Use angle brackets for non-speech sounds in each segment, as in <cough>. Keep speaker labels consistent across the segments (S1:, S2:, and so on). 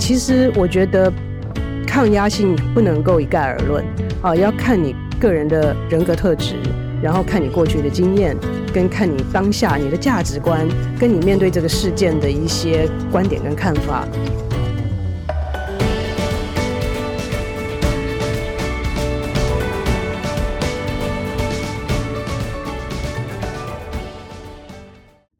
S1: 其实我觉得抗压性不能够一概而论啊，要看你个人的人格特质，然后看你过去的经验，跟看你当下你的价值观，跟你面对这个事件的一些观点跟看法。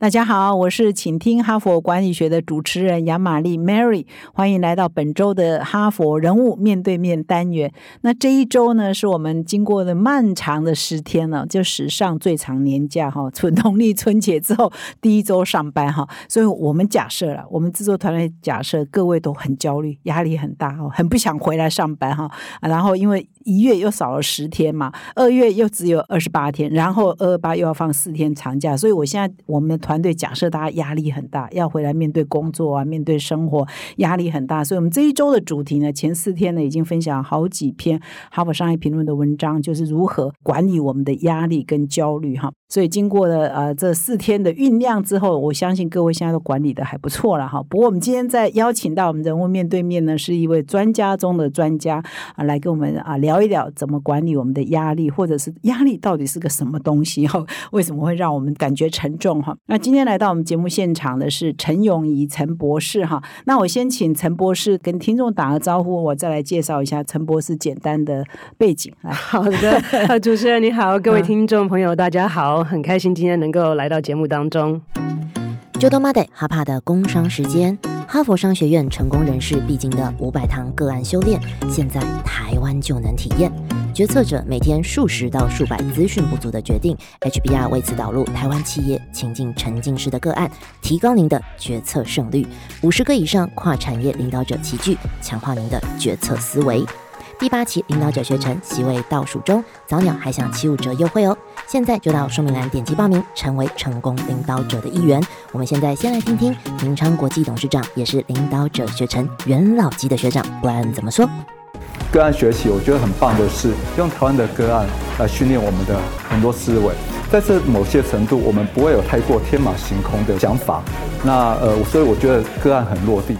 S2: 大家好，我是请听哈佛管理学的主持人杨玛丽 Mary，欢迎来到本周的哈佛人物面对面单元。那这一周呢，是我们经过了漫长的十天了，就史上最长年假哈，春农历春节之后第一周上班哈，所以我们假设了，我们制作团队假设各位都很焦虑，压力很大哈，很不想回来上班哈，然后因为一月又少了十天嘛，二月又只有二十八天，然后二二八又要放四天长假，所以我现在我们的。团团队假设大家压力很大，要回来面对工作啊，面对生活压力很大，所以我们这一周的主题呢，前四天呢已经分享好几篇《哈佛商业评论》的文章，就是如何管理我们的压力跟焦虑哈。所以经过了呃这四天的酝酿之后，我相信各位现在都管理的还不错了哈。不过我们今天在邀请到我们人物面对面呢，是一位专家中的专家啊，来跟我们啊聊一聊怎么管理我们的压力，或者是压力到底是个什么东西哈？为什么会让我们感觉沉重哈？<laughs> 那今天来到我们节目现场的是陈永仪陈博士哈。那我先请陈博士跟听众打个招呼，我再来介绍一下陈博士简单的背景。
S1: 好的，主持人你好，各位听众朋友大家好。我很开心今天能够来到节目当中。
S3: 就到 Monday 哈帕的工商时间，哈佛商学院成功人士必经的五百堂个案修炼，现在台湾就能体验。决策者每天数十到数百资讯不足的决定，HBR 为此导入台湾企业情境沉浸式的个案，提高您的决策胜率。五十个以上跨产业领导者齐聚，强化您的决策思维。第八期领导者学程席位倒数中，早鸟还享七五折优惠哦！现在就到说明栏点击报名，成为成功领导者的一员。我们现在先来听听明昌国际董事长，也是领导者学程元老级的学长关怎么说。
S4: 个案学习，我觉得很棒的是用台湾的个案来训练我们的很多思维，在这某些程度，我们不会有太过天马行空的想法。那呃，所以我觉得个案很落地。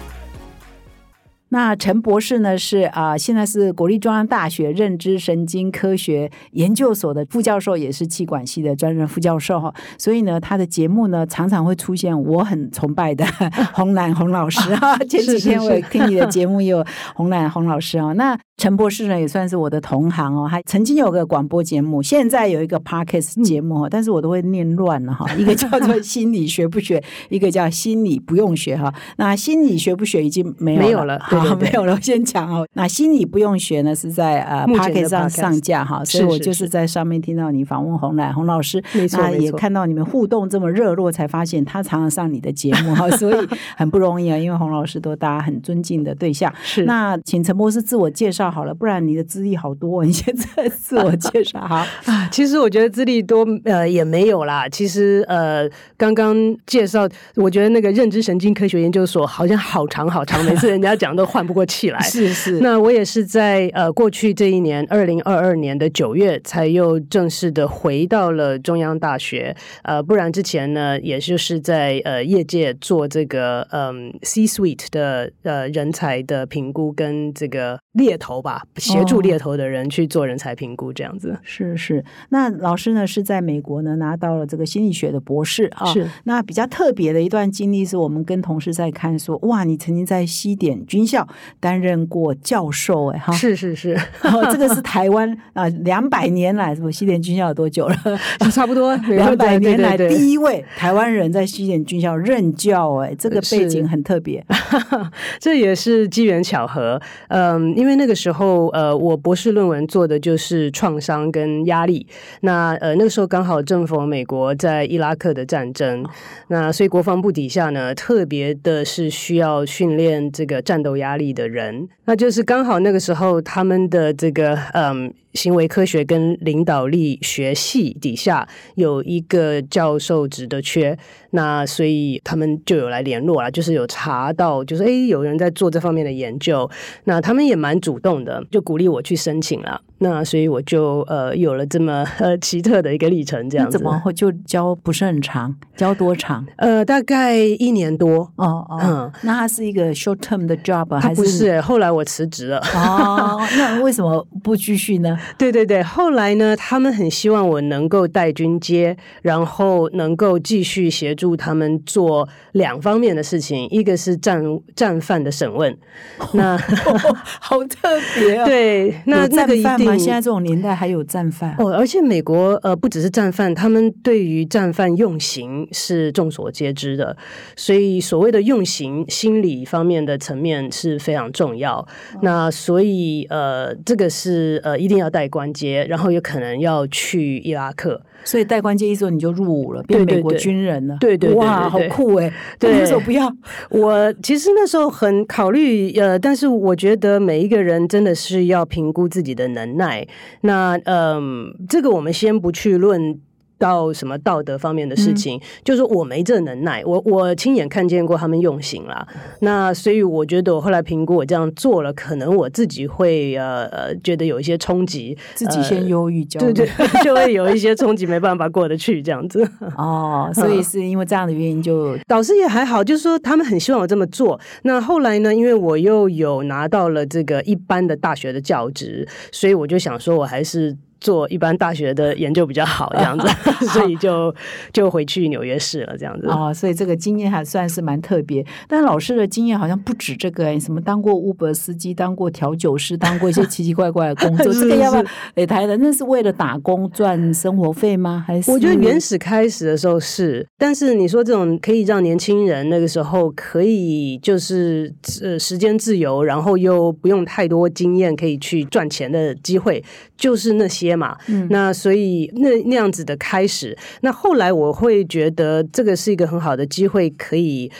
S2: 那陈博士呢？是啊，现在是国立中央大学认知神经科学研究所的副教授，也是气管系的专任副教授哈。所以呢，他的节目呢，常常会出现我很崇拜的 <laughs> 洪兰洪老师哈。<laughs> 前几天我听你的节目，<laughs> 有洪兰洪老师啊。那陈博士呢，也算是我的同行哦。还曾经有个广播节目，现在有一个 podcast 节目，但是我都会念乱了哈。一个叫做心理学不学，一个叫心理不用学哈。那心理学不学已经没有了。<laughs> 没有了，先讲哦。那心理不用学呢，是在呃 p o c k e t 上上架哈，所以我就是在上面听到你访问洪乃洪老师，那也看到你们互动这么热络，才发现他常常上你的节目哈，<laughs> 所以很不容易啊。因为洪老师都大家很尊敬的对象。
S1: 是
S2: 那请陈博士自我介绍好了，不然你的资历好多，你现在自我介绍哈 <laughs>
S1: 啊。其实我觉得资历多呃也没有啦。其实呃刚刚介绍，我觉得那个认知神经科学研究所好像好长好长，每次人家讲都换不过。气来
S2: 是是，
S1: 那我也是在呃过去这一年二零二二年的九月才又正式的回到了中央大学，呃，不然之前呢，也就是在呃业界做这个嗯 C suite 的呃人才的评估跟这个猎头吧，协助猎头的人去做人才评估这样子。
S2: 是是，那老师呢是在美国呢拿到了这个心理学的博士啊。
S1: 是，
S2: 那比较特别的一段经历是我们跟同事在看说，哇，你曾经在西点军校。担任过教授，哎哈，
S1: 是是是，<laughs>
S2: 这个是台湾啊，两百年来，什么西点军校有多久了？<laughs>
S1: 差不多
S2: 两百年来第一位台湾人在西点军校任教，哎，这个背景很特别，<laughs>
S1: 这也是机缘巧合。嗯，因为那个时候，呃，我博士论文做的就是创伤跟压力。那呃，那个时候刚好正逢美国在伊拉克的战争，那所以国防部底下呢，特别的是需要训练这个战斗压力的。人，那就是刚好那个时候，他们的这个嗯。行为科学跟领导力学系底下有一个教授职的缺，那所以他们就有来联络了，就是有查到，就是诶有人在做这方面的研究，那他们也蛮主动。动的，就鼓励我去申请了。那所以我就呃有了这么呃 <laughs> 奇特的一个历程，这样子。
S2: 怎么会就教不是很长？教多长？
S1: 呃，大概一年多。
S2: 哦哦，嗯，那它是一个 short term 的 job 还
S1: 是？不是，后来我辞职了。
S2: 哦，那为什么不继续呢？
S1: 对对对，后来呢，他们很希望我能够带军阶，然后能够继续协助他们做两方面的事情，一个是战战犯的审问。<laughs> 那
S2: 好特别啊！<laughs>
S1: 对，那那个一定。
S2: 现在这种年代还有战犯
S1: 哦，而且美国呃不只是战犯，他们对于战犯用刑是众所皆知的，所以所谓的用刑心理方面的层面是非常重要。那所以呃这个是呃一定要带关节，然后有可能要去伊拉克。
S2: 所以带关节一说你就入伍了，变美国军人了。
S1: 对对
S2: 哇，好酷哎！对，那时候不要？
S1: 我其实那时候很考虑，呃，但是我觉得每一个人真的是要评估自己的能耐。那嗯，这个我们先不去论。到什么道德方面的事情，就是我没这能耐，我我亲眼看见过他们用刑了。那所以我觉得我后来评估，我这样做了，可能我自己会呃呃觉得有一些冲击，
S2: 自己先忧郁焦
S1: 虑，对对，<laughs> 就会有一些冲击，没办法过得去这样子。<laughs>
S2: 哦，所以是因为这样的原因，就 <laughs>
S1: 导师也还好，就是说他们很希望我这么做。那后来呢，因为我又有拿到了这个一般的大学的教职，所以我就想说，我还是。做一般大学的研究比较好，这样子，<laughs> <laughs> 所以就就回去纽约市了，这样子。
S2: 哦，所以这个经验还算是蛮特别。但老师的经验好像不止这个哎，什么当过 Uber 司机，当过调酒师，当过一些奇奇怪怪的工作。<laughs> 这个要不要诶台的？那是为了打工赚生活费吗？还是？
S1: 我觉得原始开始的时候是，但是你说这种可以让年轻人那个时候可以就是呃时间自由，然后又不用太多经验可以去赚钱的机会，就是那些。嘛，那所以那那样子的开始，那后来我会觉得这个是一个很好的机会，可以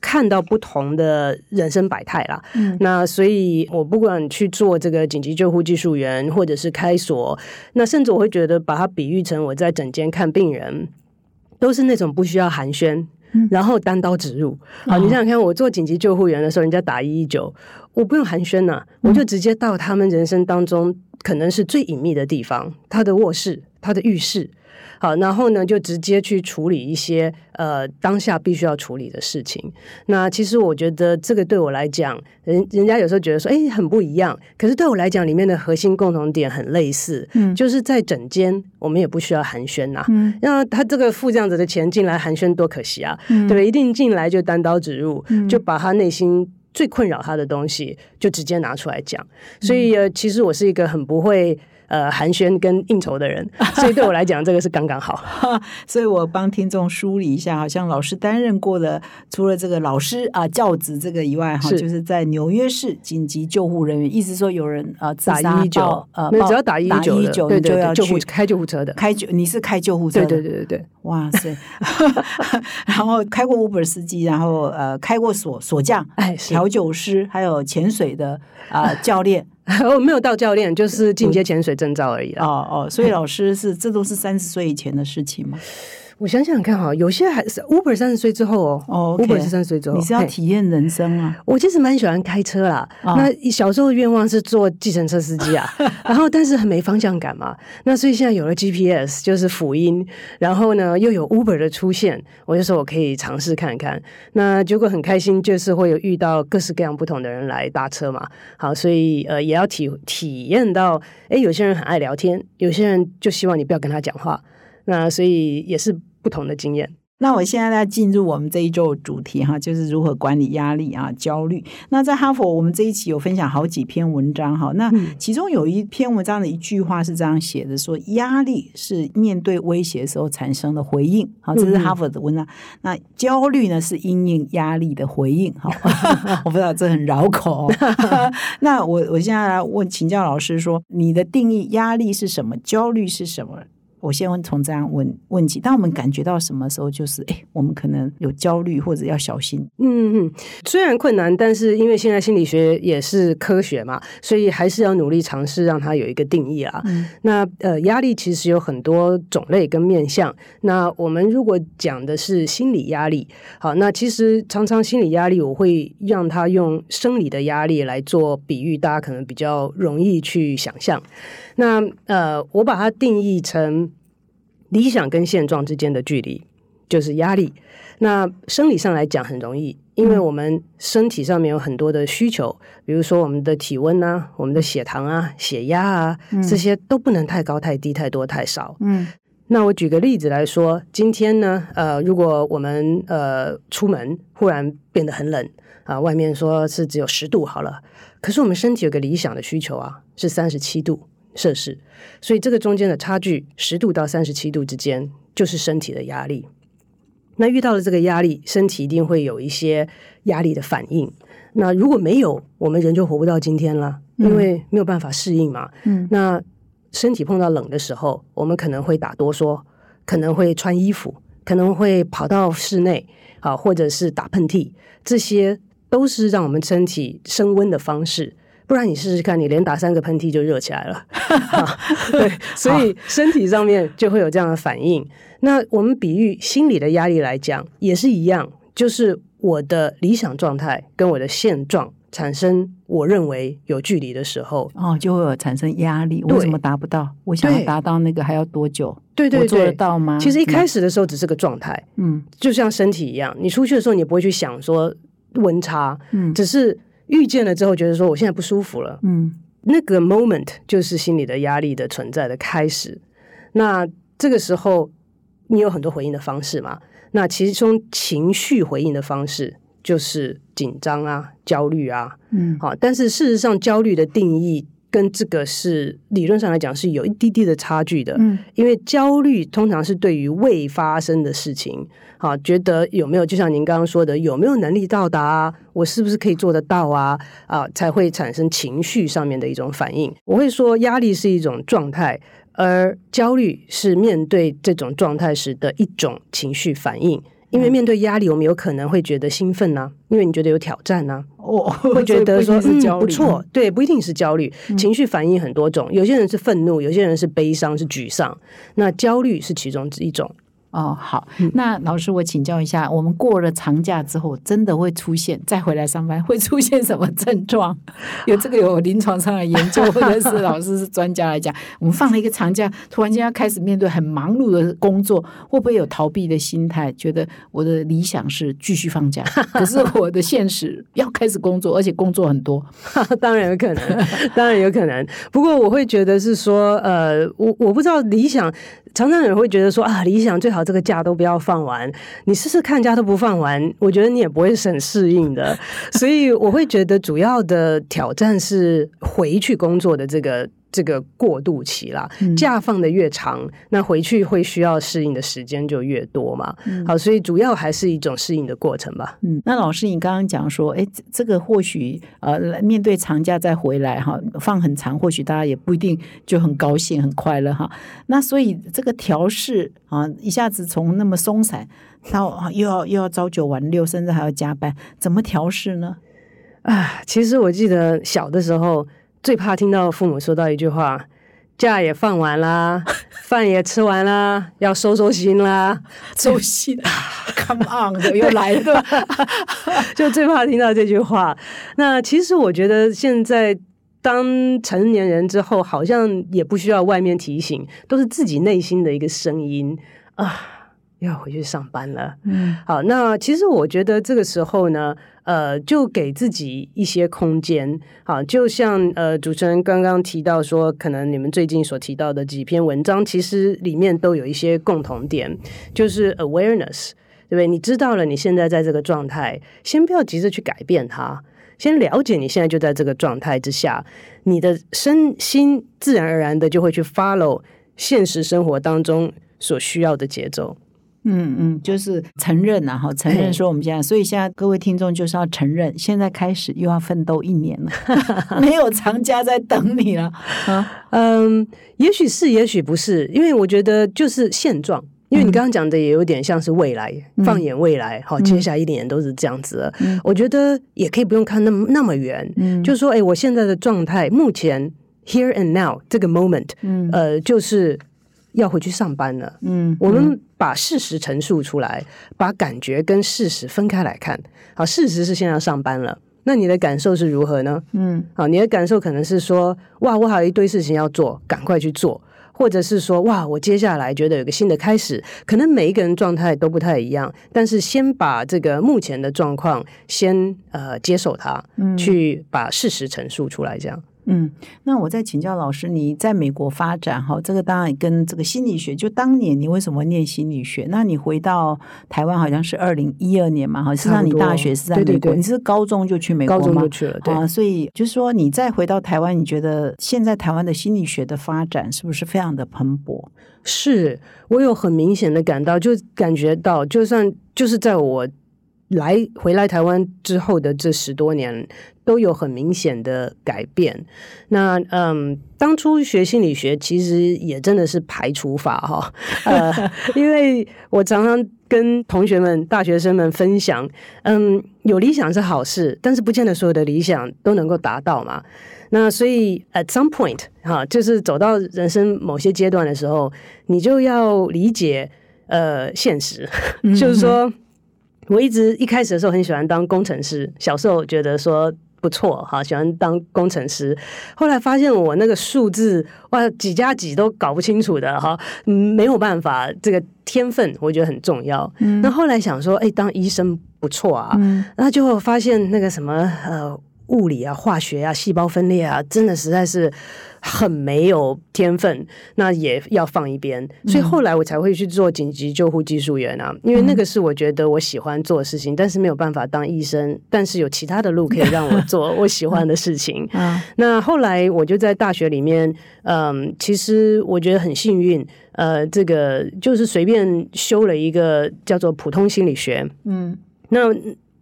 S1: 看到不同的人生百态啦。那所以我不管去做这个紧急救护技术员，或者是开锁，那甚至我会觉得把它比喻成我在诊间看病人，都是那种不需要寒暄。然后单刀直入，好，你想想看，我做紧急救护员的时候，人家打一一九，我不用寒暄呐，我就直接到他们人生当中可能是最隐秘的地方，他的卧室，他的浴室。好，然后呢，就直接去处理一些呃当下必须要处理的事情。那其实我觉得这个对我来讲，人人家有时候觉得说，哎，很不一样。可是对我来讲，里面的核心共同点很类似，嗯，就是在整间我们也不需要寒暄呐，嗯，那他这个付这样子的钱进来寒暄多可惜啊，对不对？一定进来就单刀直入，就把他内心最困扰他的东西就直接拿出来讲。所以呃，其实我是一个很不会。呃，寒暄跟应酬的人，所以对我来讲，这个是刚刚好。<laughs>
S2: 所以我帮听众梳理一下，好像老师担任过的，除了这个老师啊教职这个以外，哈，就是在纽约市紧急救护人员，意思说有人呃
S1: 打一九，呃，
S2: 只
S1: 要打一九，对对，救护开救护车的，
S2: 开救你是开救护车，
S1: 对对对对对，
S2: 哇塞，<laughs> 然后开过 Uber 司机，然后呃开过锁锁匠，哎，调酒师，还有潜水的啊教练。
S1: 我 <laughs> 没有到教练，就是进阶潜水证照而已
S2: 哦哦，所以老师是这都是三十岁以前的事情吗？
S1: 我想想看哈，有些还是 Uber 三十岁之后哦，哦，Uber 是三十岁之后，
S2: 你是要体验人生啊。<laughs>
S1: 我其实蛮喜欢开车啦，那小时候的愿望是做计程车司机啊，<laughs> 然后但是很没方向感嘛，那所以现在有了 GPS 就是辅音，然后呢又有 Uber 的出现，我就说我可以尝试看看。那结果很开心，就是会有遇到各式各样不同的人来搭车嘛。好，所以呃也要体体验到，哎，有些人很爱聊天，有些人就希望你不要跟他讲话，那所以也是。不同的经验。
S2: 那我现在要进入我们这一周的主题哈，就是如何管理压力啊、焦虑。那在哈佛，我们这一期有分享好几篇文章哈。那其中有一篇文章的一句话是这样写的：说压力是面对威胁时候产生的回应。好，这是哈佛的文章。那焦虑呢，是因应压力的回应。哈，<laughs> 我不知道这很绕口。<laughs> 那我我现在来问请教老师说，你的定义压力是什么？焦虑是什么？我先问从这样问问起，当我们感觉到什么时候，就是哎，我们可能有焦虑或者要小心。
S1: 嗯嗯，虽然困难，但是因为现在心理学也是科学嘛，所以还是要努力尝试让它有一个定义啊。那呃，压力其实有很多种类跟面向。那我们如果讲的是心理压力，好，那其实常常心理压力，我会让他用生理的压力来做比喻，大家可能比较容易去想象。那呃，我把它定义成理想跟现状之间的距离，就是压力。那生理上来讲很容易，因为我们身体上面有很多的需求，比如说我们的体温啊、我们的血糖啊、血压啊，这些都不能太高、太低、太多、太少。嗯，那我举个例子来说，今天呢，呃，如果我们呃出门忽然变得很冷啊，外面说是只有十度好了，可是我们身体有个理想的需求啊，是三十七度。摄氏，所以这个中间的差距十度到三十七度之间，就是身体的压力。那遇到了这个压力，身体一定会有一些压力的反应。那如果没有，我们人就活不到今天了，因为没有办法适应嘛。嗯，那身体碰到冷的时候，我们可能会打哆嗦，可能会穿衣服，可能会跑到室内啊，或者是打喷嚏，这些都是让我们身体升温的方式。不然你试试看，你连打三个喷嚏就热起来了。<laughs> 对，所以身体上面就会有这样的反应。那我们比喻心理的压力来讲，也是一样，就是我的理想状态跟我的现状产生我认为有距离的时候，
S2: 哦，就会有产生压力。为什么达不到？我想要达到那个还要多久？
S1: 对对对，
S2: 做得到吗？
S1: 其实一开始的时候只是个状态，嗯，就像身体一样，你出去的时候你不会去想说温差，嗯，只是。遇见了之后，觉得说我现在不舒服了，嗯，那个 moment 就是心理的压力的存在的开始。那这个时候，你有很多回应的方式嘛？那其中情绪回应的方式就是紧张啊、焦虑啊，嗯，好。但是事实上，焦虑的定义。跟这个是理论上来讲是有一滴滴的差距的，嗯，因为焦虑通常是对于未发生的事情，好，觉得有没有就像您刚刚说的，有没有能力到达啊？我是不是可以做得到啊？啊，才会产生情绪上面的一种反应。我会说，压力是一种状态，而焦虑是面对这种状态时的一种情绪反应。因为面对压力，我们有可能会觉得兴奋呢，因为你觉得有挑战呢，
S2: 哦，<laughs>
S1: 会觉得说嗯不错，对，不一定是焦虑，情绪反应很多种，有些人是愤怒，有些人是悲伤，是沮丧，那焦虑是其中之一种。
S2: 哦，好，那老师，我请教一下，我们过了长假之后，真的会出现再回来上班会出现什么症状？有这个有临床上的研究，或者是老师是专家来讲，我们放了一个长假，突然间要开始面对很忙碌的工作，会不会有逃避的心态？觉得我的理想是继续放假，可是 <laughs> 我的现实要开始工作，而且工作很多，<laughs>
S1: 当然有可能，当然有可能。不过我会觉得是说，呃，我我不知道理想。常常有人会觉得说啊，理想最好这个假都不要放完，你试试看假都不放完，我觉得你也不会很适应的。<laughs> 所以我会觉得主要的挑战是回去工作的这个。这个过渡期啦，假放的越长，那回去会需要适应的时间就越多嘛。好，所以主要还是一种适应的过程吧。
S2: 嗯，那老师，你刚刚讲说，哎，这个或许呃，面对长假再回来哈，放很长，或许大家也不一定就很高兴、很快乐哈。那所以这个调试啊，一下子从那么松散到又要又要朝九晚六，甚至还要加班，怎么调试呢？
S1: 啊，其实我记得小的时候。最怕听到父母说到一句话：“假也放完啦，<laughs> 饭也吃完啦，要收收心啦，
S2: 收心。<laughs> ”Come on，又来了，<laughs>
S1: 就最怕听到这句话。那其实我觉得，现在当成年人之后，好像也不需要外面提醒，都是自己内心的一个声音啊。要回去上班了，嗯，好，那其实我觉得这个时候呢，呃，就给自己一些空间，好，就像呃主持人刚刚提到说，可能你们最近所提到的几篇文章，其实里面都有一些共同点，就是 awareness，对不对？你知道了你现在在这个状态，先不要急着去改变它，先了解你现在就在这个状态之下，你的身心自然而然的就会去 follow 现实生活当中所需要的节奏。
S2: 嗯嗯，就是承认啊，哈，承认说我们现在，所以现在各位听众就是要承认，现在开始又要奋斗一年了，<laughs> 没有长假在等你了啊。
S1: 嗯，也许是，也许不是，因为我觉得就是现状。因为你刚刚讲的也有点像是未来，放眼未来，好，接下来一年都是这样子。我觉得也可以不用看那么那么远，就是说，哎，我现在的状态，目前 here and now 这个 moment，呃，就是要回去上班了。嗯，我们把事实陈述出来，把感觉跟事实分开来看。好，事实是现在要上班了，那你的感受是如何呢？嗯，好，你的感受可能是说，哇，我还有一堆事情要做，赶快去做。或者是说，哇，我接下来觉得有个新的开始，可能每一个人状态都不太一样，但是先把这个目前的状况先呃接受它，去把事实陈述出来，这样。
S2: 嗯，那我再请教老师，你在美国发展哈，这个当然跟这个心理学，就当年你为什么念心理学？那你回到台湾好像是二零一二年嘛，哈，实际上你大学是在美国，你是高中就去美国
S1: 吗？高中就去了，对
S2: 啊，所以就是说你再回到台湾，你觉得现在台湾的心理学的发展是不是非常的蓬勃？
S1: 是我有很明显的感到，就感觉到，就算就是在我。来回来台湾之后的这十多年，都有很明显的改变。那嗯，当初学心理学其实也真的是排除法哈，<laughs> 呃，因为我常常跟同学们、大学生们分享，嗯，有理想是好事，但是不见得所有的理想都能够达到嘛。那所以 at some point 哈，就是走到人生某些阶段的时候，你就要理解呃现实，就是说。我一直一开始的时候很喜欢当工程师，小时候觉得说不错哈，喜欢当工程师。后来发现我那个数字哇几加几都搞不清楚的哈，没有办法，这个天分我觉得很重要。那后来想说，哎，当医生不错啊，那就发现那个什么呃物理啊、化学啊、细胞分裂啊，真的实在是。很没有天分，那也要放一边。所以后来我才会去做紧急救护技术员啊，因为那个是我觉得我喜欢做的事情，但是没有办法当医生，但是有其他的路可以让我做 <laughs> 我喜欢的事情。那后来我就在大学里面，嗯，其实我觉得很幸运，呃，这个就是随便修了一个叫做普通心理学，嗯，那。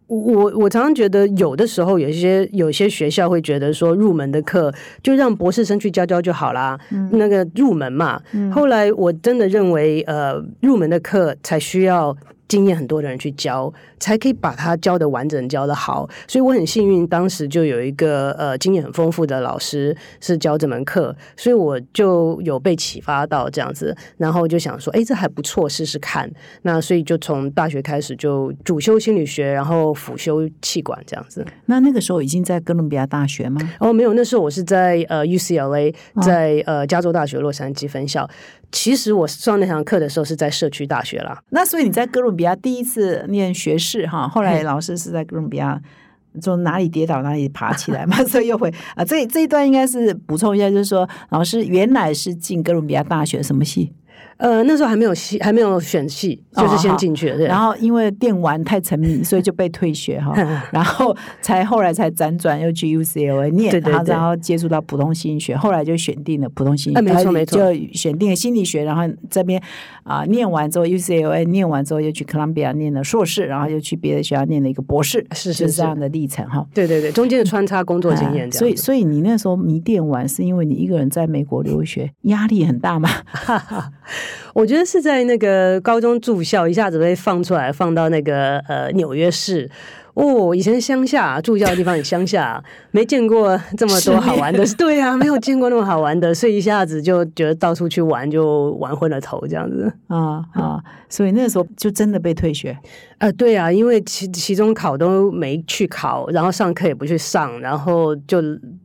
S1: 我我常常觉得，有的时候有些有些学校会觉得说，入门的课就让博士生去教教就好啦，那个入门嘛。后来我真的认为，呃，入门的课才需要。经验很多的人去教，才可以把它教的完整、教的好。所以我很幸运，当时就有一个呃经验很丰富的老师是教这门课，所以我就有被启发到这样子，然后就想说，哎，这还不错，试试看。那所以就从大学开始就主修心理学，然后辅修气管这样子。
S2: 那那个时候已经在哥伦比亚大学吗？
S1: 哦，没有，那时候我是在呃 UCLA，在呃加州大学洛杉矶分校。其实我上那堂课的时候是在社区大学啦。
S2: 那所以你在哥伦比亚第一次念学士哈，后来老师是在哥伦比亚，从哪里跌倒哪里爬起来嘛，所以又回啊，这这一段应该是补充一下，就是说老师原来是进哥伦比亚大学什么系？
S1: 呃，那时候还没有戏，还没有选戏，就是先进去了。
S2: 然后因为电玩太沉迷，所以就被退学哈。<laughs> 然后才后来才辗转又去 UCLA 念，然后然后接触到普通心理学，后来就选定了普通心理学，
S1: 没错没错，
S2: 就选定了心理学。然后这边啊念完之后，UCLA 念完之后又去哥伦比亚念了硕士，然后又去别的学校念了一个博士，
S1: 是是
S2: 这样的历程哈。
S1: 对对对，中间的穿插工作经验。
S2: 所以所以你那时候迷电玩，是因为你一个人在美国留学，压力很大吗？<laughs>
S1: 我觉得是在那个高中住校，一下子被放出来，放到那个呃纽约市。哦，以前乡下住校的地方，很乡下，没见过这么多好玩的。<laughs> 对啊，没有见过那么好玩的，所以一下子就觉得到处去玩，就玩昏了头这样子
S2: 啊啊！所以那时候就真的被退学
S1: 啊。对啊，因为期期中考都没去考，然后上课也不去上，然后就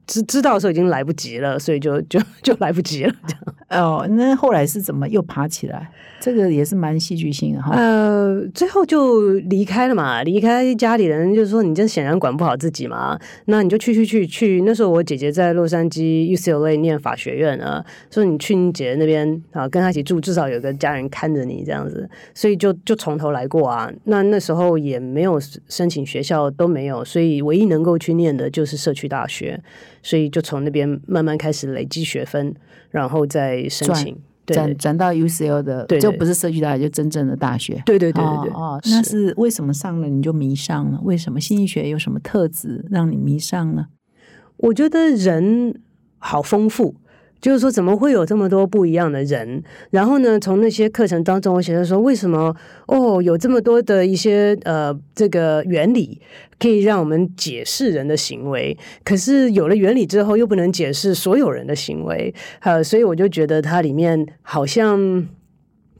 S1: 知知道的时候已经来不及了，所以就就就来不及了这样。<laughs>
S2: 哦，那后来是怎么又爬起来？这个也是蛮戏剧性的哈。
S1: 呃，最后就离开了嘛，离开家里人，就是说你这显然管不好自己嘛，那你就去去去去。那时候我姐姐在洛杉矶 UCLA 念法学院啊，说你去你姐姐那边啊，跟她一起住，至少有个家人看着你这样子，所以就就从头来过啊。那那时候也没有申请学校都没有，所以唯一能够去念的就是社区大学，所以就从那边慢慢开始累积学分，然后再申请。对
S2: 转转到 UCL 的，
S1: 对对
S2: 就不是社区大学，就真正的大学。
S1: 对对对对对，
S2: 哦，哦那是为什么上了你就迷上了？为什么心理学有什么特质让你迷上呢？
S1: 我觉得人好丰富。就是说，怎么会有这么多不一样的人？然后呢，从那些课程当中，我觉得说，为什么哦，有这么多的一些呃，这个原理可以让我们解释人的行为？可是有了原理之后，又不能解释所有人的行为。呃，所以我就觉得它里面好像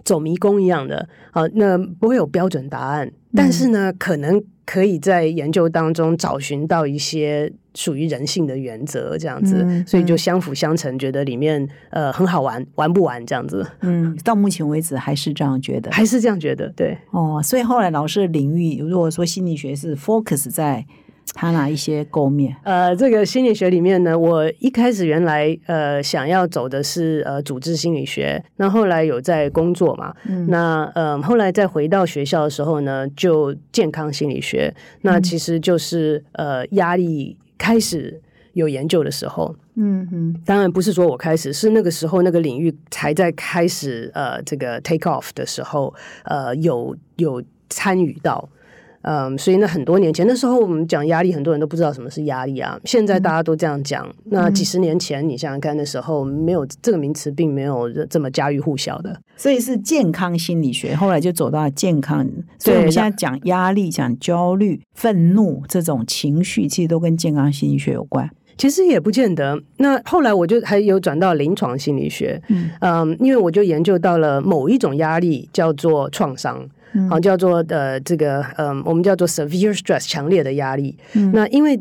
S1: 走迷宫一样的。好，那不会有标准答案，但是呢，可能可以在研究当中找寻到一些。属于人性的原则这样子，
S2: 嗯
S1: 所以就相辅相成，觉得里面呃很好玩，玩不完这样子，
S2: 嗯，到目前为止还是这样觉得。
S1: 还是这样觉得，对。
S2: 哦，所以后来老师的领域，如果说心理学是 focus 在他哪一些构面？
S1: 呃，这个心理学里面呢，我一开始原来呃想要走的是呃组织心理学，那后来有在工作嘛，
S2: 嗯。
S1: 那呃后来再回到学校的时候呢，就健康心理学，那其实就是呃压力开始有研究的时候，
S2: 嗯嗯
S1: 当然不是说我开始，是那个时候那个领域才在开始呃这个 take off 的时候，呃有有参与到。嗯，所以那很多年前，那时候我们讲压力，很多人都不知道什么是压力啊。现在大家都这样讲，那几十年前你想想看，那时候没有这个名词，并没有这么家喻户晓的。
S2: 所以是健康心理学，后来就走到了健康。所以我们现在讲压力、讲焦虑、愤怒这种情绪，其实都跟健康心理学有关。
S1: 其实也不见得。那后来我就还有转到临床心理学，
S2: 嗯
S1: 嗯，因为我就研究到了某一种压力叫做创伤。好，叫做呃，这个嗯，我们叫做 severe stress，强烈的压力。
S2: 嗯
S1: 那因为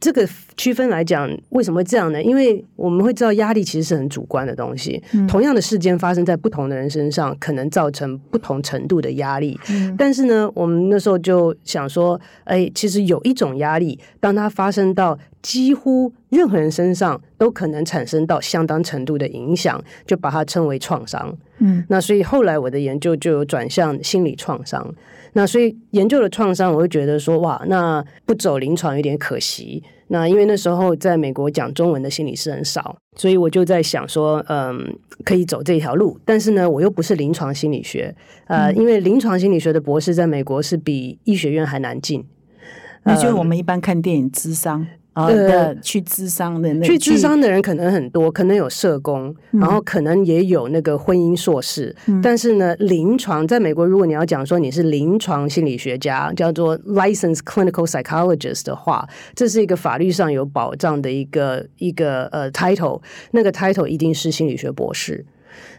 S1: 这个区分来讲，为什么会这样呢？因为我们会知道压力其实是很主观的东西，同样的事件发生在不同的人身上，可能造成不同程度的压力。但是呢，我们那时候就想说，哎，其实有一种压力，当它发生到几乎任何人身上，都可能产生到相当程度的影响，就把它称为创伤。
S2: 嗯，
S1: 那所以后来我的研究就有转向心理创伤。那所以研究了创伤，我会觉得说，哇，那不走临床有点可惜。那因为那时候在美国讲中文的心理师很少，所以我就在想说，嗯，可以走这条路。但是呢，我又不是临床心理学，呃，因为临床心理学的博士在美国是比医学院还难进。
S2: 那就是我们一般看电影智商啊的去智商的那
S1: 去智商的人可能很多，可能有社工，然后可能也有那个婚姻硕士。但是呢，临床在美国，如果你要讲说你是临床心理学家，叫做 licensed clinical psychologist 的话，这是一个法律上有保障的一个一个呃 title，那个 title 一定是心理学博士。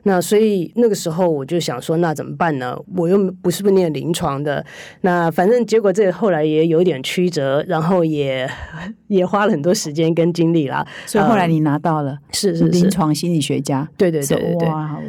S1: 那所以那个时候我就想说，那怎么办呢？我又不是不念临床的，那反正结果这后来也有点曲折，然后也也花了很多时间跟精力啦。
S2: 所以后来你拿到了
S1: 是是
S2: 临床心理学家，
S1: 对对对对对，
S2: 哇，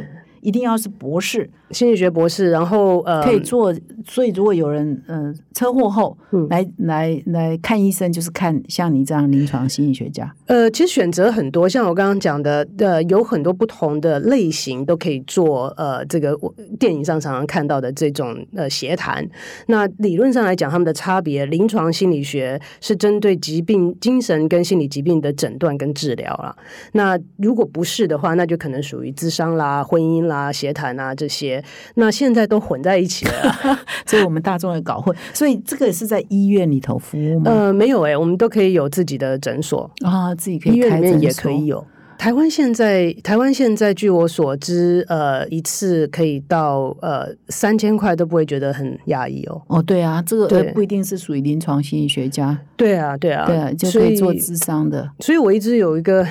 S2: 一定要是博士，
S1: 心理学博士，然后呃
S2: 可以做。所以如果有人呃车祸后
S1: 嗯
S2: 来来来看医生，就是看像你这样临床心理学家。
S1: 呃，其实选择很多，像我刚刚讲的，呃，有很多不同的类型都可以做。呃，这个我电影上常常看到的这种呃协谈，那理论上来讲，他们的差别，临床心理学是针对疾病、精神跟心理疾病的诊断跟治疗啦。那如果不是的话，那就可能属于智商啦、婚姻啦、协谈啊这些。那现在都混在一起了。<laughs>
S2: 所以我们大众也搞混。所以这个是在医院里头服务吗？
S1: 呃，没有哎、我们都可以有自己的诊所。
S2: 啊，自己可以
S1: 医院里面也可以有。台湾现在，台湾现在据我所知，呃，一次可以到呃三千块都不会觉得很压抑哦。
S2: 哦，对啊，这个不一定是属于临床心理学家，
S1: 对啊，对啊，
S2: 对啊，就可以做智商的。
S1: 所以我一直有一个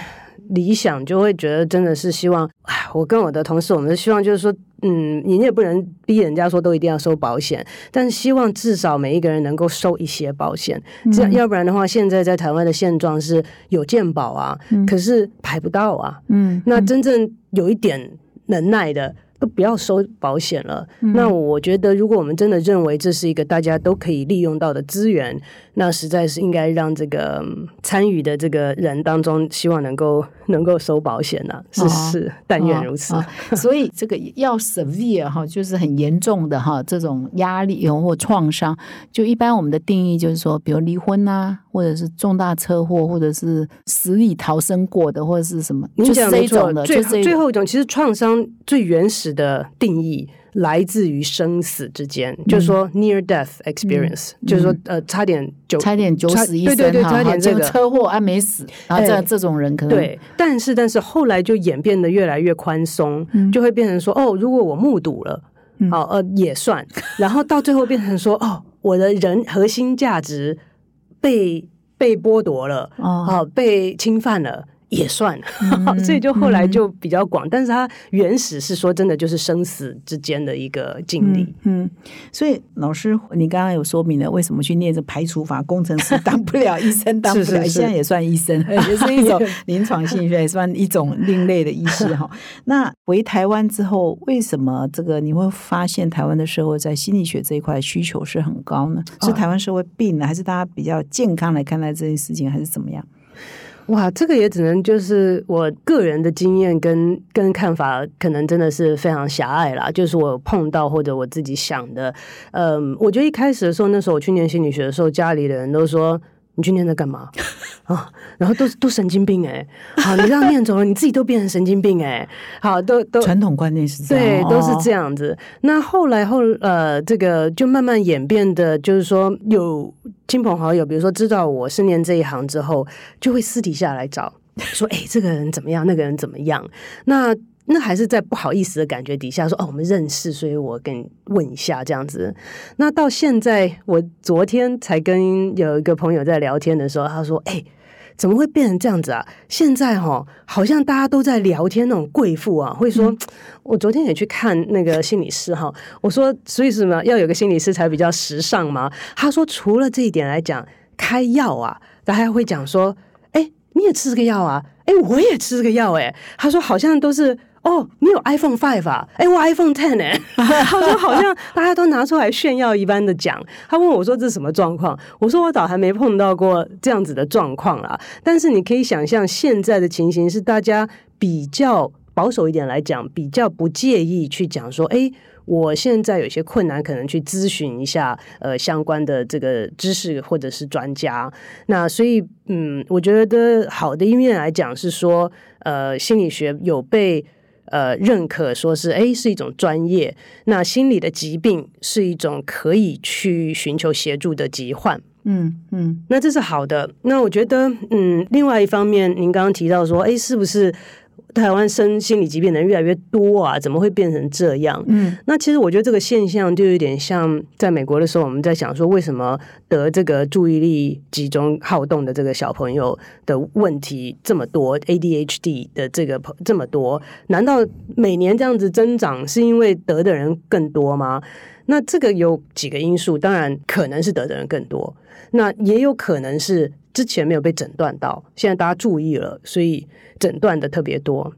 S1: 理想，就会觉得真的是希望，哎，我跟我的同事，我们希望就是说，嗯，你也不能逼人家说都一定要收保险，但是希望至少每一个人能够收一些保险，这样，要不然的话，现在在台湾的现状是有健保啊，可是排不到啊，
S2: 嗯，
S1: 那真正有一点能耐的，都不要收保险了。
S2: 嗯
S1: 那我觉得，如果我们真的认为这是一个大家都可以利用到的资源，那实在是应该让这个嗯参与的这个人当中，希望能够能够收保险呐、是
S2: 哦
S1: 是，但愿如此。<laughs>
S2: 哦哦所以这个要 severe 哈，就是很严重的哈，这种压力或创伤，就一般我们的定义就是说，比如离婚呐、或者是重大车祸，或者是死里逃生过的，或者是什么？
S1: 您
S2: 就是
S1: 讲没错
S2: 这种的，
S1: 最最后一种，其实创伤最原始的定义来自于生死之间，就是说 near death experience，、就是说呃差点就
S2: 嗯差点九死一生
S1: 对对对，差点这个。
S2: 车祸啊没死，然后这
S1: 哎
S2: 这种人可能
S1: 对，但是但是后来就演变得越来越宽松，就会变成说哦，如果我目睹了，
S2: 嗯
S1: 哦呃也算，然后到最后变成说哦，我的人核心价值被被剥夺了，
S2: 哦
S1: 哦被侵犯了。也算，
S2: 嗯 <laughs>
S1: 所以就后来就比较广，但是它原始是说真的就是生死之间的一个经历。
S2: 嗯，所以老师，你刚刚有说明了为什么去念这排除法，工程师 <laughs> 当不了，医生当不了，
S1: 是是是
S2: 现在也算医生，<laughs> 也是一种临床心理学，也算一种另类的医师哈。那回台湾之后，为什么这个你会发现台湾的社会在心理学这一块需求是很高呢？是台湾社会病了，还是大家比较健康来看待这件事情，还是怎么样？
S1: 哇，这个也只能就是我个人的经验跟跟看法，可能真的是非常狭隘啦。就是我碰到或者我自己想的，嗯，我觉得一开始的时候，那时候我去念心理学的时候，家里的人都说。你去念它干嘛啊？然后都都神经病哎、好，你这样念走了，你自己都变成神经病哎、好，都都
S2: 传统观念是这
S1: 对，
S2: 样，
S1: 都是这
S2: 样。
S1: 样子。那后来后呃，这个就慢慢演变的，就是说有亲朋好友，比如说知道我是念这一行之后，就会私底下来找，说：“哎、这个人怎么样？那个人怎么样？”那那还是在不好意思的感觉底下说：“哦，我们认识，所以我跟你问一下这样子。”那到现在，我昨天才跟有一个朋友在聊天的时候，他说：“哎、怎么会变成这样子啊？现在哈，好像大家都在聊天，那种贵妇啊，会说，<tsk> 我昨天也去看那个心理师哈，我说，所以什么要有个心理师才比较时尚嘛？他说，除了这一点来讲，开药啊，大家会讲说，哎，你也吃这个药啊，哎，我也吃这个药，哎，他说好像都是。哦，你有 iPhone Five 啊？哎，我 iPhone Ten 哎、<laughs> 他说好像大家都拿出来炫耀一般的讲。他问我说这是什么状况？我说我倒还没碰到过这样子的状况啦。但是你可以想象现在的情形是大家比较保守一点来讲，比较不介意去讲说，哎。我现在有些困难，可能去咨询一下呃相关的这个知识或者是专家。那所以嗯，我觉得好的一面来讲是说，呃，心理学有被呃认可，说是哎是一种专业。那心理的疾病是一种可以去寻求协助的疾患。
S2: 嗯嗯
S1: 那这是好的。那我觉得，嗯，另外一方面，您刚刚提到说，哎，是不是台湾生心理疾病的人越来越多啊？怎么会变成这样？
S2: 嗯
S1: 那其实我觉得这个现象就有点像在美国的时候，我们在想说，为什么得这个注意力集中好动的这个小朋友的问题这么多，ADHD 的这个这么多？难道每年这样子增长是因为得的人更多吗？那这个有几个因素，当然可能是得的人更多，那也有可能是之前没有被诊断到，现在大家注意了，所以诊断的特别多。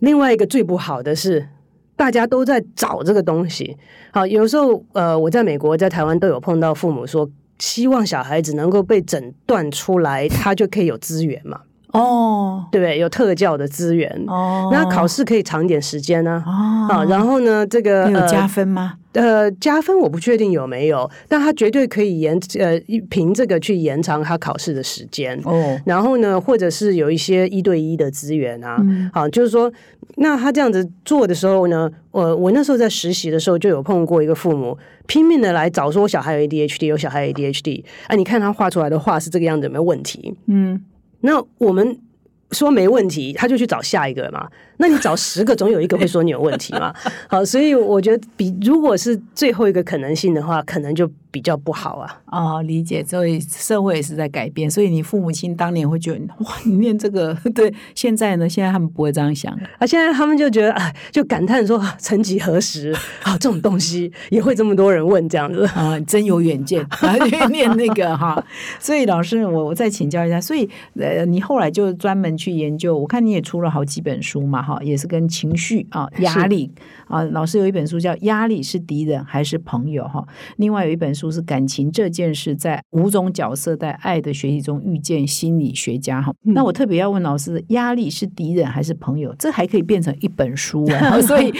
S1: 另外一个最不好的是，大家都在找这个东西。好，有时候呃，我在美国、在台湾都有碰到父母说，希望小孩子能够被诊断出来，他就可以有资源嘛，
S2: 哦
S1: 对不对？有特教的资源。
S2: 哦，
S1: 那考试可以长一点时间呢、
S2: 哦
S1: 啊，然后呢，这个呃
S2: 有加分吗？
S1: 呃，加分我不确定有没有，但他绝对可以延呃凭这个去延长他考试的时间。
S2: 哦，
S1: 然后呢，或者是有一些一对一的资源啊，
S2: 嗯
S1: 好，就是说，那他这样子做的时候呢，我我那时候在实习的时候就有碰过一个父母拼命的来找说我小孩有 ADHD，有小孩 ADHD，啊，你看他画出来的画是这个样子，有没有问题？
S2: 嗯
S1: 那我们说没问题，他就去找下一个嘛。那你找十个，总有一个会说你有问题嘛。<laughs> 好，所以我觉得比如果是最后一个可能性的话，可能就比较不好啊。
S2: 哦，理解。所以社会也是在改变，所以你父母亲当年会觉得哇，你念这个，<laughs> 对，现在呢，现在他们不会这样想。
S1: 啊，现在他们就觉得啊，就感叹说，啊曾几何时啊，这种东西 <laughs> 也会这么多人问这样子。
S2: 啊，真有远见啊！去念那个哈，所以老师，我我再请教一下，所以呃，你后来就专门去研究，我看你也出了好几本书嘛，哈，也是跟情绪啊、压力啊。老师有一本书叫《压力是敌人还是朋友》哈，另外有一本书是《感情这件事在五种角色在爱的学习中遇见心理学家》哈。那我特别要问老师，压力是敌人还是朋友？这还可以变成一本书啊！<laughs> 所以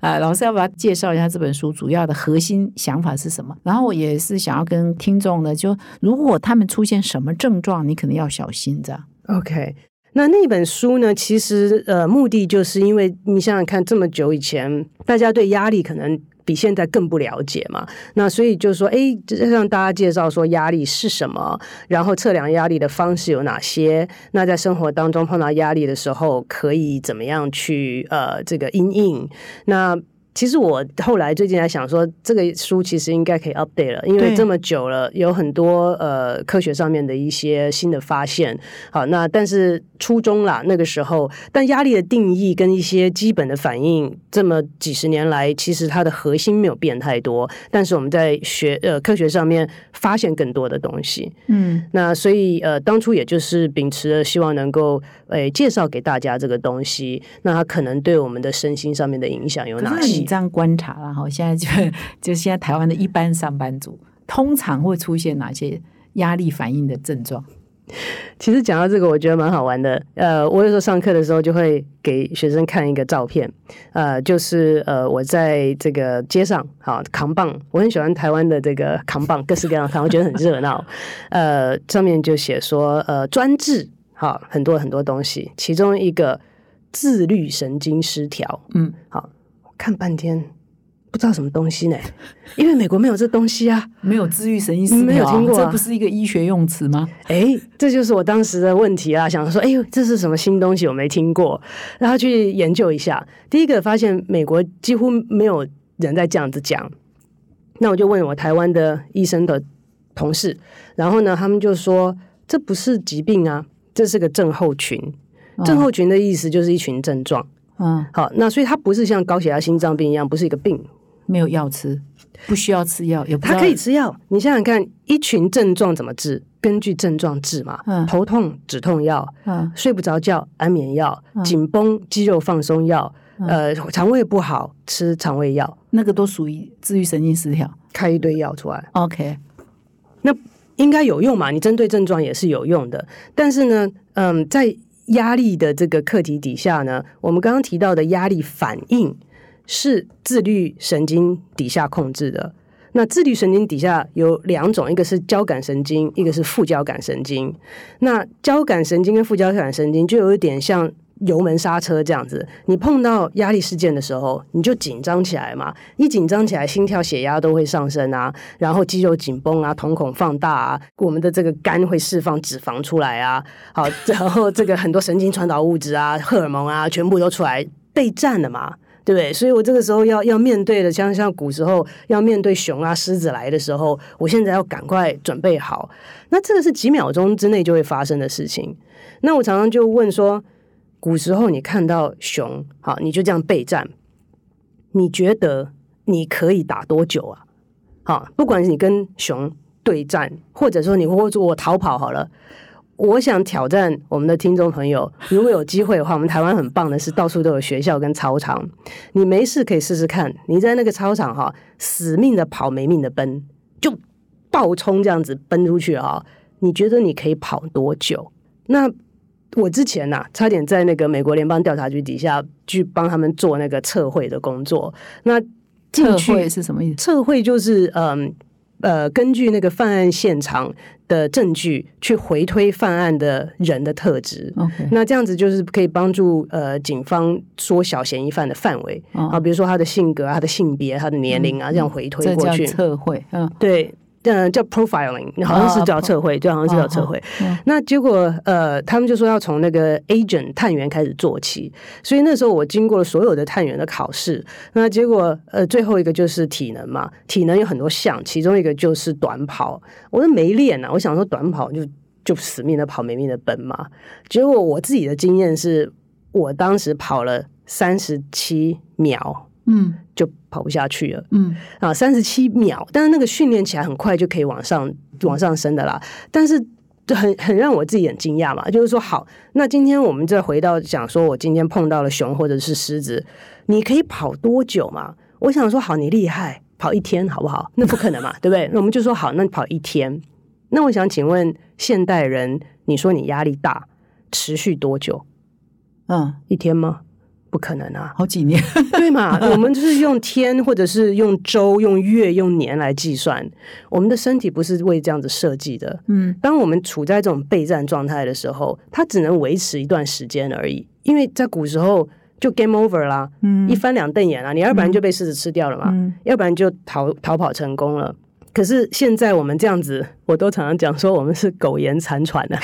S2: 啊，老师要不要介绍一下这本书主要的核心想法是什么？然后我也是想要跟听众呢，就如果他们出现什么症状，你可能要小心这样。
S1: OK，那那本书呢？其实呃，目的就是因为你想想看，这么久以前，大家对压力可能比现在更不了解嘛。那所以就说，哎，就是让大家介绍说压力是什么，然后测量压力的方式有哪些。那在生活当中碰到压力的时候，可以怎么样去呃这个因应？那其实我后来最近在想说，这个书其实应该可以 update 了，因为这么久了，有很多呃科学上面的一些新的发现。好，那但是初中啦，那个时候，但压力的定义跟一些基本的反应，这么几十年来，其实它的核心没有变太多，但是我们在学呃科学上面发现更多的东西。
S2: 嗯，
S1: 那所以呃，当初也就是秉持着希望能够诶、介绍给大家这个东西，那它可能对我们的身心上面的影响有哪些？
S2: 这样观察了哈，现在就 <laughs> 就现在台湾的一般上班族，通常会出现哪些压力反应的症状？
S1: 其实讲到这个，我觉得蛮好玩的。呃，我有时候上课的时候就会给学生看一个照片，呃，就是呃我在这个街上，好扛棒，我很喜欢台湾的这个扛棒，各式各样的扛，我觉得很热闹。<laughs> 呃，上面就写说，呃，专制，好，很多很多东西，其中一个自律神经失调，
S2: 嗯，
S1: 好看半天不知道什么东西呢，<laughs> 因为美国没有这东西啊。
S2: 没有治愈神经失调，
S1: 没有听过啊
S2: 这不是一个医学用词吗？
S1: 哎，这就是我当时的问题啊，想说，哎呦，这是什么新东西？我没听过，然后去研究一下。第一个发现，美国几乎没有人在这样子讲。那我就问我台湾的医生的同事，然后呢，他们就说这不是疾病啊，这是个症候群。症候群的意思就是一群症状。
S2: 嗯，
S1: 好，那所以它不是像高血压、心脏病一样，不是一个病，
S2: 没有药吃，不需要吃药，也不
S1: 它可以吃药。你想想看，一群症状怎么治？根据症状治嘛。
S2: 嗯
S1: 头痛止痛药，
S2: 嗯
S1: 睡不着觉安眠药，紧绷肌肉放松药，
S2: 嗯
S1: 呃，肠胃不好吃肠胃药，
S2: 那个都属于治愈神经失调。
S1: 开一堆药出来
S2: ，OK，那
S1: 应该有用嘛？你针对症状也是有用的，但是呢，嗯，在压力的这个课题底下呢，我们刚刚提到的压力反应是自律神经底下控制的。那自律神经底下有两种，一个是交感神经，一个是副交感神经。那交感神经跟副交感神经就有一点像油门刹车这样子。你碰到压力事件的时候，你就紧张起来嘛，一紧张起来，心跳、血压都会上升啊，然后肌肉紧绷啊，瞳孔放大啊，我们的这个肝会释放脂肪出来啊，好，<laughs> 然后这个很多神经传导物质啊、荷尔蒙啊，全部都出来备战了嘛。对不对？所以我这个时候要要面对的，像像古时候要面对熊啊、狮子来的时候，我现在要赶快准备好。那这个是几秒钟之内就会发生的事情。那我常常就问说，古时候你看到熊，好，你就这样备战，你觉得你可以打多久啊？好，不管你跟熊对战，或者说你或者我逃跑好了。我想挑战我们的听众朋友，如果有机会的话，我们台湾很棒的是到处都有学校跟操场，你没事可以试试看，你在那个操场哈，死命的跑，没命的奔，就暴冲这样子奔出去啊！你觉得你可以跑多久？那我之前呐、差点在那个美国联邦调查局底下去帮他们做那个测绘的工作。那进
S2: 测
S1: 去
S2: 绘是什么意思？
S1: 测绘就是嗯呃，根据那个犯案现场的证据去回推犯案的人的特质。那这样子就是可以帮助呃警方缩小嫌疑犯的范围
S2: 哦
S1: 啊，比如说他的性格、啊、他的性别、他的年龄啊，这样回推过去。
S2: 测绘，嗯，
S1: 对，呃，叫 profiling，好像是叫测绘，就，好像是叫测绘。
S2: 嗯
S1: 那结果呃，他们就说要从那个 agent 探员开始做起，所以那时候我经过了所有的探员的考试。那结果呃，最后一个就是体能嘛，体能有很多项，其中一个就是短跑。我都没练啊，我想说短跑就就死命的跑，没命的奔嘛。结果我自己的经验是，我当时跑了三十七秒
S2: 嗯
S1: 就跑不下去了。
S2: 嗯
S1: 啊，三十七秒，但是那个训练起来很快就可以往上往上升的啦。但是就很很让我自己很惊讶嘛。就是说，好，那今天我们再回到讲说，我今天碰到了熊或者是狮子，你可以跑多久嘛？我想说，好，你厉害，跑一天好不好？那不可能嘛，<laughs> 对不对？那我们就说好，那你跑一天。那我想请问现代人，你说你压力大，持续多久？
S2: 嗯，
S1: 一天吗？不可能啊，
S2: 好几年，<laughs>
S1: 对嘛？我们就是用天，或者是用周、用月、用年来计算。我们的身体不是为这样子设计的。
S2: 嗯，
S1: 当我们处在这种备战状态的时候，它只能维持一段时间而已。因为在古时候就 game over 啦，
S2: 嗯
S1: 一翻两瞪眼啊，你要不然就被狮子吃掉了嘛，
S2: 嗯
S1: 要不然就逃逃跑成功了。可是现在我们这样子，我都常常讲说我们是苟延残喘的，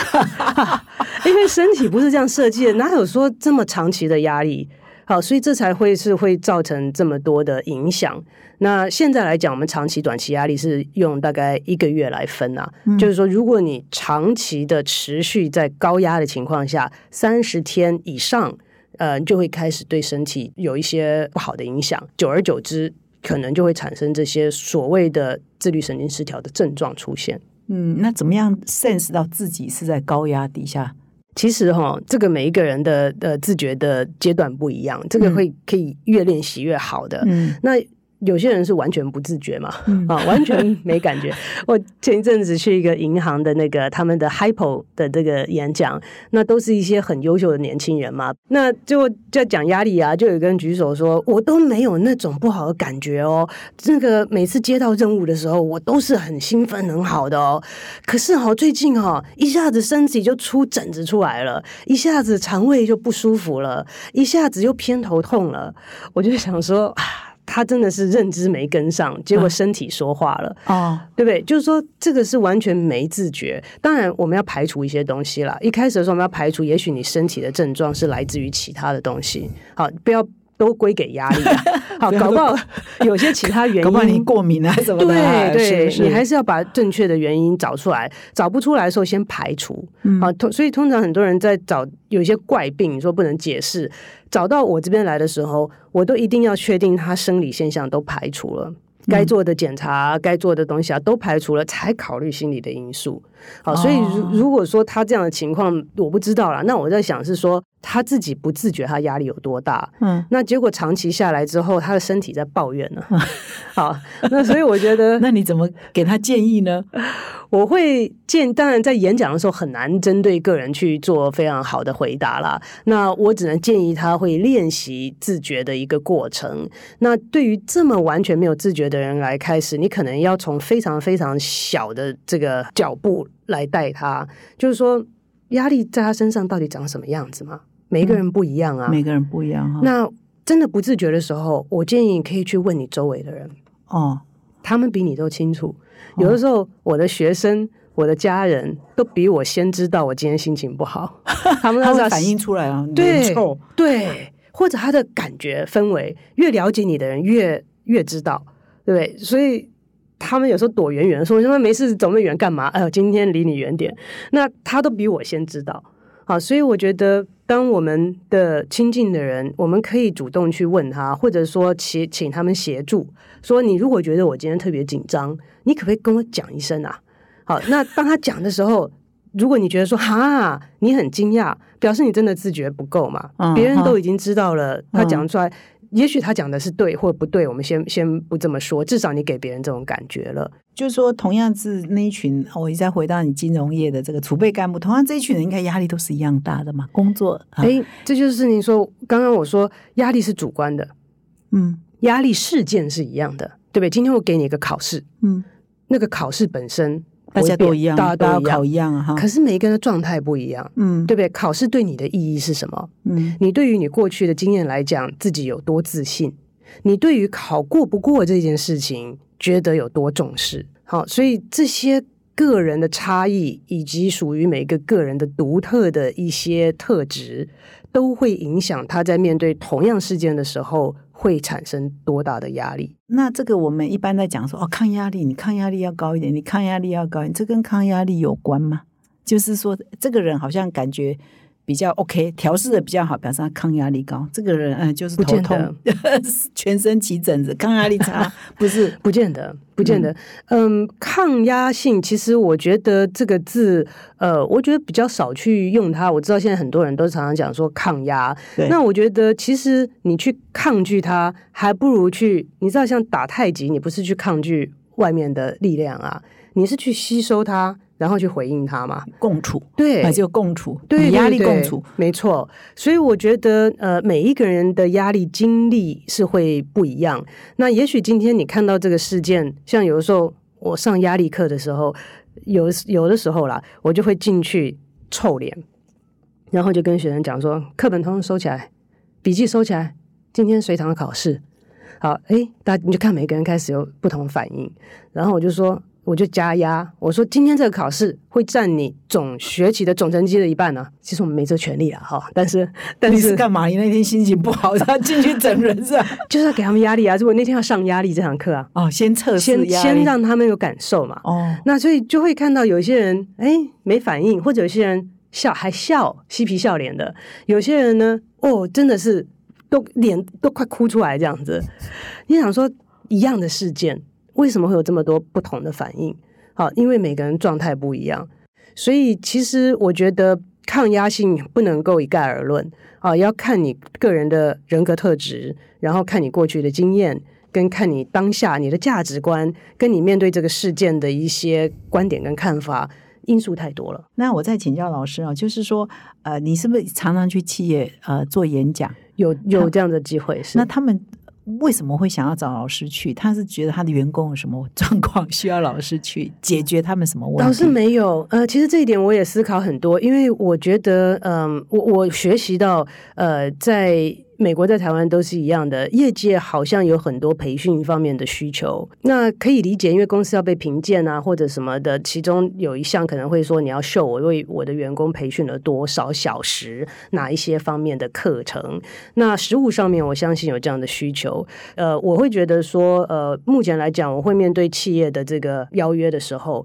S1: <laughs> 因为身体不是这样设计的，哪有说这么长期的压力？好，所以这才会是会造成这么多的影响。那现在来讲，我们长期、短期压力是用大概一个月来分啊，就是说，如果你长期的持续在高压的情况下，三十天以上，呃，就会开始对身体有一些不好的影响，久而久之，可能就会产生这些所谓的自律神经失调的症状出现。
S2: 嗯，那怎么样 sense 到自己是在高压底下？
S1: 其实哈，这个每一个人的呃自觉的阶段不一样，这个会可以越练习越好的。
S2: 嗯
S1: 那有些人是完全不自觉嘛，
S2: 嗯
S1: 啊，完全没感觉。<laughs> 我前一阵子去一个银行的那个他们的 Hypo 的这个演讲，那都是一些很优秀的年轻人嘛。那就在讲压力啊，就有一个人举手说，我都没有那种不好的感觉哦。这个每次接到任务的时候，我都是很兴奋、很好的哦。可是哈、最近哈、一下子身体就出疹子出来了，一下子肠胃就不舒服了，一下子又偏头痛了。我就想说啊。他真的是认知没跟上，结果身体说话了，
S2: 哦，
S1: 对不对？就是说，这个是完全没自觉。当然，我们要排除一些东西啦。一开始的时候，我们要排除，也许你身体的症状是来自于其他的东西。好，不要都归给压力啊。<laughs> 好，搞不好 <laughs> 有些其他原
S2: 搞不好你
S1: 因。
S2: 过敏啊什么的啊，
S1: 对对，
S2: 是是
S1: 你还是要把正确的原因找出来，找不出来的时候先排除。
S2: 嗯
S1: 啊，通所以通常很多人在找有一些怪病，你说不能解释，找到我这边来的时候，我都一定要确定他生理现象都排除了。该做的检查、该做的东西啊，都排除了，才考虑心理的因素。好，所以如果说他这样的情况，我不知道啦，那我在想是说他自己不自觉，他压力有多大？
S2: 嗯，
S1: 那结果长期下来之后，他的身体在抱怨呢。<laughs> 好，那所以我觉得 <laughs>
S2: 那你怎么给他建议呢？
S1: 我会建，当然在演讲的时候很难针对个人去做非常好的回答啦。那我只能建议他会练习自觉的一个过程。那对于这么完全没有自觉的人来开始，你可能要从非常非常小的这个脚步来带他，就是说压力在他身上到底长什么样子嘛？每一个人不一样啊。
S2: 每个人不一样哈。
S1: 那真的不自觉的时候，我建议你可以去问你周围的人。
S2: 哦，
S1: 他们比你都清楚。有的时候，我的学生、我的家人都比我先知道我今天心情不好，<laughs> 他们要
S2: 他会反映出来啊，
S1: 对对，或者他的感觉氛围，越了解你的人越越知道，对不对？所以。他们有时候躲远远的说：“他们没事走那么远干嘛？哎呦，今天离你远点。”那他都比我先知道，好，所以我觉得，当我们的亲近的人，我们可以主动去问他，或者说请请他们协助，说你如果觉得我今天特别紧张，你可不可以跟我讲一声啊？好，那当他讲的时候，如果你觉得说哈，你很惊讶，表示你真的自觉不够嘛，
S2: 嗯
S1: 别人都已经知道了，他讲出来。也许他讲的是对或不对，我们先先不这么说，至少你给别人这种感觉了。
S2: 就是说，同样是那一群，我一再回到你金融业的这个储备干部，同样这一群人应该压力都是一样大的嘛，工作，啊、
S1: 哎、这就是你说刚刚我说压力是主观的，
S2: 嗯
S1: 压力事件是一样的，对不对？今天我给你一个考试，
S2: 嗯，
S1: 那个考试本身
S2: 大家都一样，
S1: 大家都一
S2: 要考
S1: 样，
S2: 一样啊哈，
S1: 可是每一个人的状态不一样，
S2: 嗯
S1: 对不对？考试对你的意义是什么？
S2: 嗯
S1: 你对于你过去的经验来讲，自己有多自信？你对于考过不过这件事情，觉得有多重视？好，所以这些个人的差异，以及属于每个个人的独特的一些特质，都会影响他在面对同样事件的时候会产生多大的压力。
S2: 那这个我们一般在讲说，哦，抗压力，你抗压力要高一点，你抗压力要高一点，这跟抗压力有关吗？就是说，这个人好像感觉比较 OK，调试的比较好，表示他抗压力高。这个人嗯，就是头痛，<laughs> 全身起疹子，抗压力差，<laughs> 不是？
S1: 不见得，不见得。嗯，抗压性其实我觉得这个字，呃，我觉得比较少去用它。我知道现在很多人都常常讲说抗压，那我觉得其实你去抗拒它，还不如去，你知道像打太极，你不是去抗拒外面的力量啊，你是去吸收它，然后去回应他嘛。
S2: 共处，
S1: 对，
S2: 啊，就共处，
S1: 对
S2: 与压力共处。
S1: 没错。所以我觉得，呃，每一个人的压力经历是会不一样。那也许今天你看到这个事件，像有的时候我上压力课的时候，有有的时候啦，我就会进去臭脸，然后就跟学生讲说，课本通通收起来，笔记收起来，今天随堂考试。好，哎，大家你就看每个人开始有不同反应，然后我就说，我就加压，我说今天这个考试会占你总学期的总成绩的一半呢、其实我们没这权利啊，哈，但是但是
S2: 你是干嘛？你那天心情不好，他进去整人是吧？<laughs>
S1: 就是要给他们压力啊！如果那天要上压力这堂课啊，
S2: 哦，先测试
S1: 先先让他们有感受嘛。
S2: 哦，
S1: 那所以就会看到有一些人哎没反应，或者有些人笑还笑嬉皮笑脸的，有些人呢哦真的是都脸都快哭出来这样子。你想说一样的事件，为什么会有这么多不同的反应？好，因为每个人状态不一样，所以其实我觉得抗压性不能够一概而论啊，要看你个人的人格特质，然后看你过去的经验。跟看你当下你的价值观，跟你面对这个事件的一些观点跟看法，因素太多了。
S2: 那我再请教老师啊，就是说，呃，你是不是常常去企业呃做演讲？
S1: 有有这样的机会是
S2: 那他们为什么会想要找老师去？他是觉得他的员工有什么状况需要老师去解决他们什么问题？
S1: 倒是没有，呃，其实这一点我也思考很多，因为我觉得，嗯、我我学习到，呃，在美国在台湾都是一样的，业界好像有很多培训方面的需求，那可以理解，因为公司要被评鉴啊或者什么的，其中有一项可能会说你要秀我为我的员工培训了多少小时，哪一些方面的课程，那实务上面我相信有这样的需求，呃，我会觉得说，呃，目前来讲，我会面对企业的这个邀约的时候。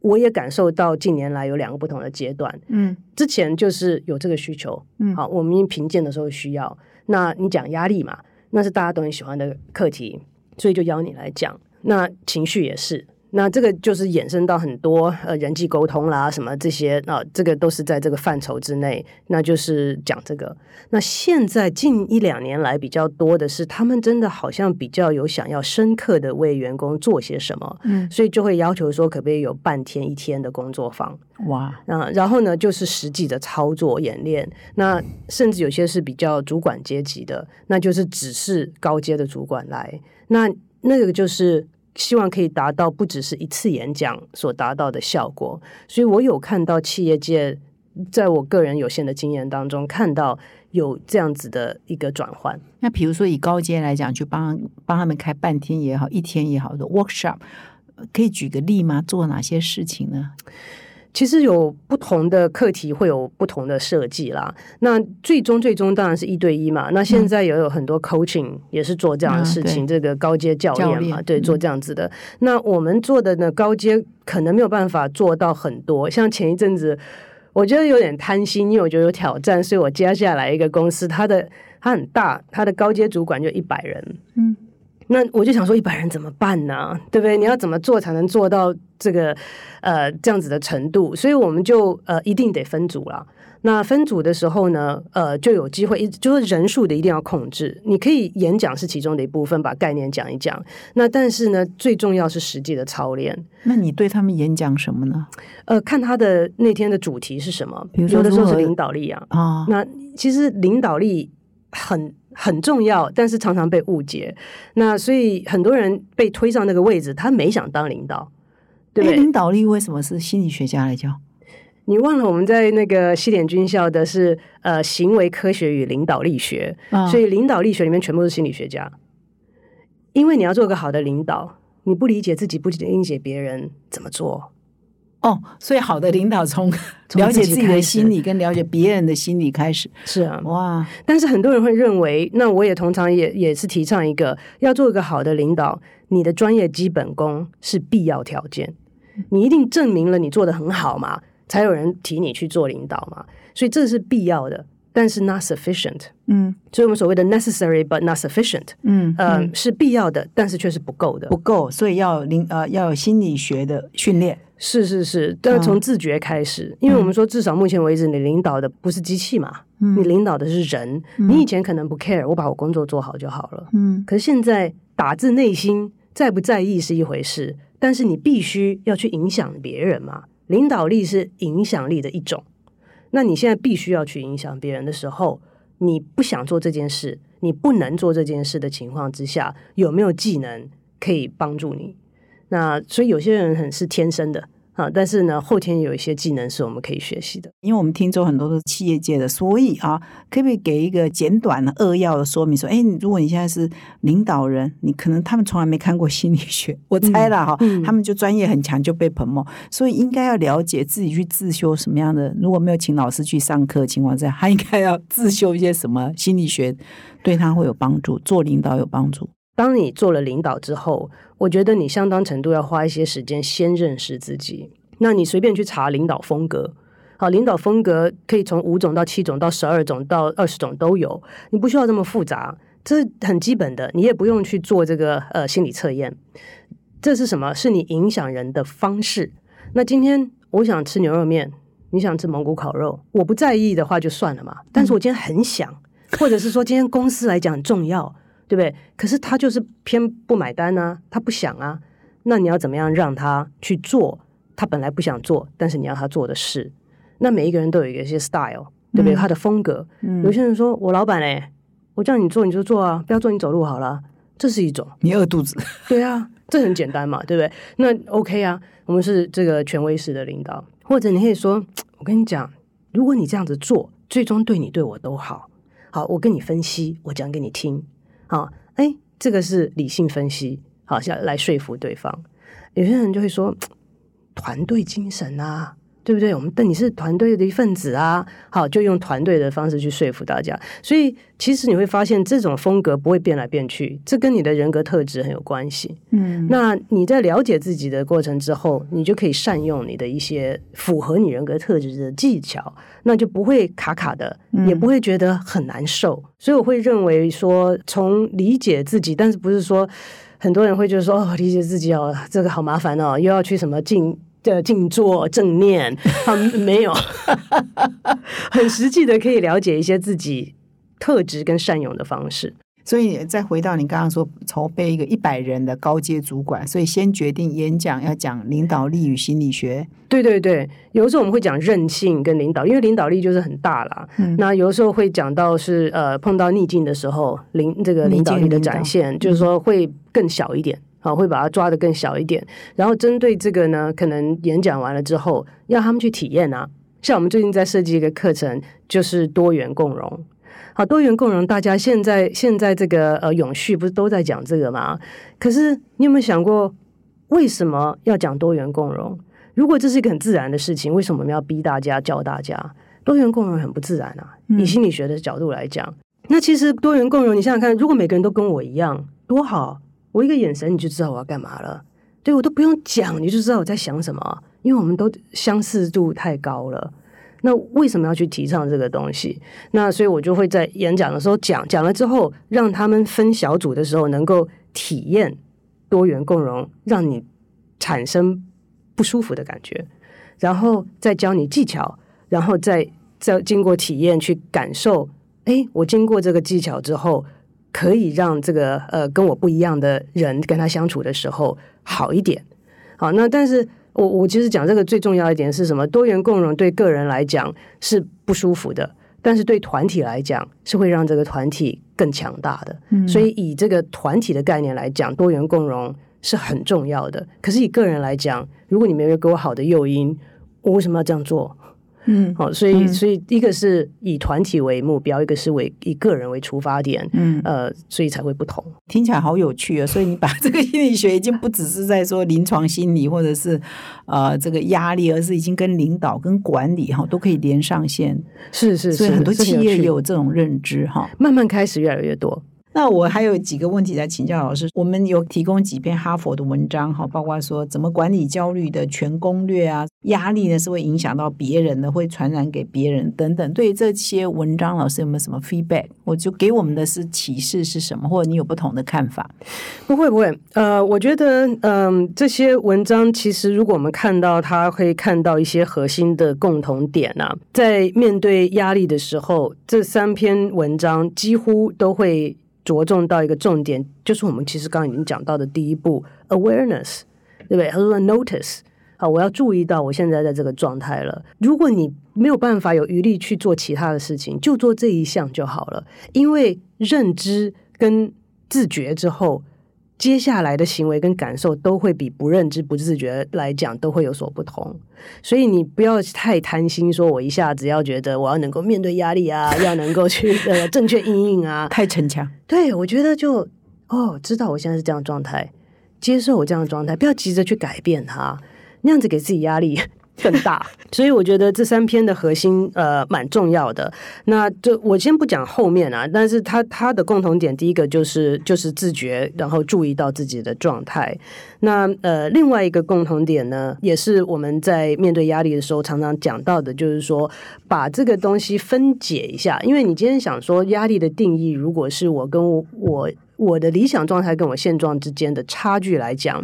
S1: 我也感受到近年来有两个不同的阶段，
S2: 嗯
S1: 之前就是有这个需求，
S2: 嗯
S1: 好，我们评鉴的时候需要。那你讲压力嘛，那是大家都很喜欢的课题，所以就邀你来讲。那情绪也是，那这个就是衍生到很多呃人际沟通啦，什么这些啊、这个都是在这个范畴之内。那就是讲这个。那现在近一两年来比较多的是，他们真的好像比较有想要深刻的为员工做些什么，
S2: 嗯，
S1: 所以就会要求说，可不可以有半天一天的工作坊。
S2: 哇，
S1: 那然后呢，就是实际的操作演练。那甚至有些是比较主管阶级的，那就是只是高阶的主管来。那那个就是希望可以达到不只是一次演讲所达到的效果。所以我有看到企业界，在我个人有限的经验当中，看到有这样子的一个转换。
S2: 那比如说以高阶来讲，去帮帮他们开半天也好，一天也好的 workshop，可以举个例吗？做哪些事情呢？
S1: 其实有不同的课题会有不同的设计啦。那最终最终当然是一对一嘛。那现在也有很多 coaching 也是做这样的事情，
S2: 啊
S1: 这个高阶教练嘛，
S2: 练
S1: 对，
S2: 嗯
S1: 做这样子的。那我们做的呢，高阶可能没有办法做到很多。像前一阵子，我觉得有点贪心，因为我觉得有挑战，所以我接下来一个公司，它的它很大，它的高阶主管就一百人。
S2: 嗯。
S1: 那我就想说，一百人怎么办呢？对不对？你要怎么做才能做到这个呃这样子的程度？所以我们就呃一定得分组了。那分组的时候呢，呃，就有机会，就是人数的一定要控制。你可以演讲是其中的一部分，把概念讲一讲。那但是呢，最重要是实际的操练。
S2: 那你对他们演讲什么呢？
S1: 呃，看他的那天的主题是什么，
S2: 比如说
S1: 有的时候是领导力啊。
S2: 啊、
S1: 那其实领导力很很重要，但是常常被误解。那所以很多人被推上那个位置，他没想当领导，对不对？
S2: 领导力为什么是心理学家来教？
S1: 你忘了我们在那个西点军校的是呃行为科学与领导力学，
S2: 啊
S1: 所以领导力学里面全部是心理学家。因为你要做个好的领导，你不理解自己，不理解别人怎么做。
S2: 哦，所以好的领导从
S1: 从
S2: 了解自己的心理跟了解别人的心理开始。
S1: 是啊，
S2: 哇，
S1: 但是很多人会认为，那我也通常也也是提倡一个，要做一个好的领导，你的专业基本功是必要条件。你一定证明了你做的很好嘛，才有人提你去做领导嘛。所以这是必要的，但是 not sufficient。
S2: 嗯
S1: 所以我们所谓的 necessary but not sufficient，
S2: 嗯
S1: 呃，是必要的，但是却是不够的
S2: 不。够，所以要领呃要有心理学的训练。
S1: 是是是，都要从自觉开始，因为我们说至少目前为止，你领导的不是机器嘛，你领导的是人。你以前可能不 care，我把我工作做好就好了。
S2: 嗯
S1: 可是现在打自内心在不在意是一回事，但是你必须要去影响别人嘛。领导力是影响力的一种，那你现在必须要去影响别人的时候，你不想做这件事，你不能做这件事的情况之下，有没有技能可以帮助你？那所以有些人很是天生的啊，但是呢，后天有一些技能是我们可以学习的。
S2: 因为我们听众很多都是企业界的，所以啊，可不可以给一个简短的扼要的说明？说，哎，你如果你现在是领导人，你可能他们从来没看过心理学，我猜了哈，
S1: 嗯
S2: 他们就专业很强就被 promote，所以应该要了解自己去自修什么样的。如果没有请老师去上课的情况下，他应该要自修一些什么心理学，对他会有帮助，做领导有帮助。
S1: 当你做了领导之后，我觉得你相当程度要花一些时间先认识自己。那你随便去查领导风格，好，领导风格可以从五种到七种到十二种到二十种都有，你不需要这么复杂，这是很基本的，你也不用去做这个呃心理测验。这是什么？是你影响人的方式。那今天我想吃牛肉面，你想吃蒙古烤肉，我不在意的话就算了嘛。但是我今天很想，或者是说今天公司来讲很重要，对不对？可是他就是偏不买单啊，他不想啊。那你要怎么样让他去做他本来不想做，但是你要他做的事？那每一个人都有一些 style，对不对？
S2: 嗯
S1: 他的风格。
S2: 嗯
S1: 有些人说我老板嘞，我叫你做你就做啊，不要做你走路好了，这是一种。
S2: 你饿肚子，<laughs>
S1: 对啊，这很简单嘛，对不对？那 OK 啊，我们是这个权威式的领导，或者你可以说，我跟你讲，如果你这样子做，最终对你对我都好。好，我跟你分析，我讲给你听。好，哎，这个是理性分析，好，像来说服对方。有些人就会说，团队精神啊。对不对？我们但你是团队的一份子啊，好，就用团队的方式去说服大家。所以其实你会发现，这种风格不会变来变去，这跟你的人格特质很有关系。
S2: 嗯
S1: 那你在了解自己的过程之后，你就可以善用你的一些符合你人格特质的技巧，那就不会卡卡的，也不会觉得很难受。所以我会认为说，从理解自己，但是不是说很多人会觉得说，哦，理解自己哦，这个好麻烦哦，又要去什么静。的静坐正念，<laughs> 啊，没有，<laughs> 很实际的可以了解一些自己特质跟善用的方式。
S2: 所以再回到你刚刚说筹备一个一百人的高阶主管，所以先决定演讲要讲领导力与心理学。
S1: 对对对，有的时候我们会讲韧性跟领导，因为领导力就是很大啦。
S2: 嗯
S1: 那有的时候会讲到是呃碰到逆境的时候，领这个领导力的展现，就是说会更小一点。好，会把它抓得更小一点，然后针对这个呢，可能演讲完了之后，要他们去体验啊。像我们最近在设计一个课程，就是多元共融。好，多元共融，大家现在现在这个呃永续不是都在讲这个吗？可是你有没有想过，为什么要讲多元共融？如果这是一个很自然的事情，为什么我们要逼大家教大家？多元共融很不自然啊！以心理学的角度来讲，那其实多元共融，你想想看，如果每个人都跟我一样，多好！我一个眼神你就知道我要干嘛了，对我都不用讲，你就知道我在想什么，因为我们都相似度太高了。那为什么要去提倡这个东西？那所以我就会在演讲的时候讲，讲了之后，让他们分小组的时候能够体验多元共融，让你产生不舒服的感觉，然后再教你技巧，然后再再经过体验去感受。哎，我经过这个技巧之后。可以让这个呃跟我不一样的人跟他相处的时候好一点。好，那但是我我其实讲这个最重要一点是什么？多元共融对个人来讲是不舒服的，但是对团体来讲是会让这个团体更强大的。
S2: 嗯
S1: 所以以这个团体的概念来讲，多元共融是很重要的。可是以个人来讲，如果你没有给我好的诱因，我为什么要这样做？
S2: 嗯
S1: 好，所以
S2: 嗯
S1: 所以一个是以团体为目标，一个是为以个人为出发点，
S2: 嗯，
S1: 呃，所以才会不同。
S2: 听起来好有趣啊！所以你把这个心理学已经不只是在说临床心理或者是呃这个压力，而是已经跟领导、跟管理哈都可以连上线。
S1: 是是是，
S2: 所以很多企业
S1: 也有
S2: 这种认知哈。
S1: 慢慢开始越来越多。
S2: 那我还有几个问题在请教老师。我们有提供几篇哈佛的文章哈，包括说怎么管理焦虑的全攻略啊，压力呢是会影响到别人的，会传染给别人等等。对于这些文章，老师有没有什么 feedback？我就给我们的是启示是什么，或者你有不同的看法？
S1: 不会不会，呃，我觉得，嗯，这些文章其实如果我们看到，它会看到一些核心的共同点啊，在面对压力的时候，这三篇文章几乎都会着重到一个重点，就是我们其实刚刚已经讲到的第一步 awareness，对不对？他说 notice。好，我要注意到我现在在这个状态了。如果你没有办法有余力去做其他的事情，就做这一项就好了。因为认知跟自觉之后，接下来的行为跟感受都会比不认知、不自觉来讲都会有所不同。所以你不要太贪心，说我一下子要觉得我要能够面对压力啊，要能够去呃正确应应啊，
S2: 太逞强。
S1: 对我觉得就哦，知道我现在是这样状态，接受我这样的状态，不要急着去改变它。那样子给自己压力 <laughs> 更大，<laughs> 所以我觉得这三篇的核心呃蛮重要的。那就我先不讲后面啊，但是它它的共同点，第一个就是就是自觉，然后注意到自己的状态。那呃另外一个共同点呢，也是我们在面对压力的时候常常讲到的，就是说把这个东西分解一下。因为你今天想说压力的定义，如果是我跟我我。的理想状态跟我现状之间的差距来讲，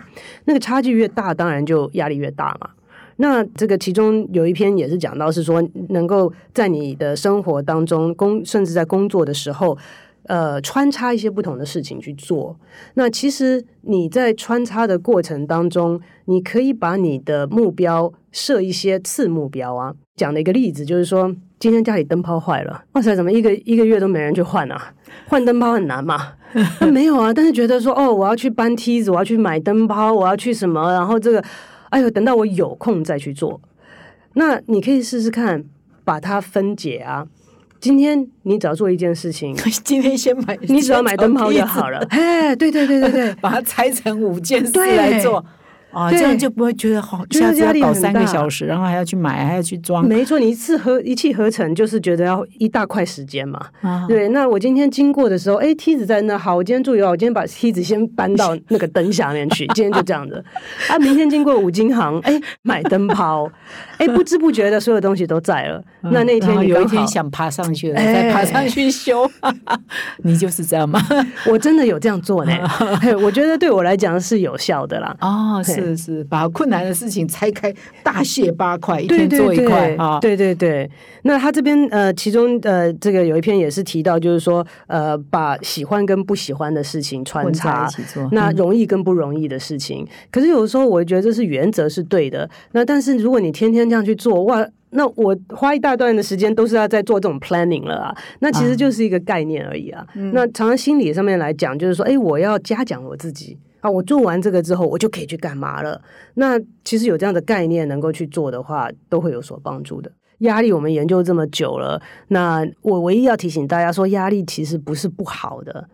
S1: 那个差距越大，当然就压力越大嘛。那这个其中有一篇也是讲到，是说能够在你的生活当中工，甚至在工作的时候，呃，穿插一些不同的事情去做。那其实你在穿插的过程当中，你可以把你的目标设一些次目标啊。讲的一个例子就是说，今天家里灯泡坏了，哇塞，怎么一个一个月都没人去换啊？换灯泡很难嘛？<laughs> 没有啊，但是觉得说哦，我要去搬梯子，我要去买灯泡，我要去什么？然后这个，哎呦，等到我有空再去做。那你可以试试看，把它分解啊。今天你只要做一件事情，<laughs>
S2: 今天先买，
S1: 你只要买灯泡就好了。哎，对对对对对，<laughs>
S2: 把它拆成五件事来做。啊，这样就不会觉得好，下次要搞三个小时，然后还要去买，还要去装。
S1: 没错，你一次合一气呵成，就是觉得要一大块时间嘛。对，那我今天经过的时候，哎，梯子在那，好，我今天注意哦，我今天把梯子先搬到 <laughs> 那个灯下面去。今天就这样子。啊，明天经过五金行，哎，买灯泡，哎，不知不觉的所有东西都在了。那那天
S2: 有一天想爬上去了，再爬上去修。<laughs> 你就是这样吗？
S1: 我真的有这样做呢。<laughs> 我觉得对我来讲是有效的啦。
S2: 哦，是。是是，把困难的事情拆开，大卸八块，一天做一块啊！
S1: 对对对，那他这边呃，其中呃，这个有一篇也是提到，就是说呃，把喜欢跟不喜欢的事情穿插那容易跟不容易的事情。可是有的时候，我觉得这是原则是对的。那但是如果你天天这样去做，哇，那我花一大段的时间都是要在做这种 planning 了啊！那其实就是一个概念而已啊。那常常心理上面来讲，就是说，哎，我要嘉奖我自己。啊，我做完这个之后，我就可以去干嘛了？那其实有这样的概念能够去做的话，都会有所帮助的。压力我们研究这么久了，那我唯一要提醒大家说，压力其实不是不好的。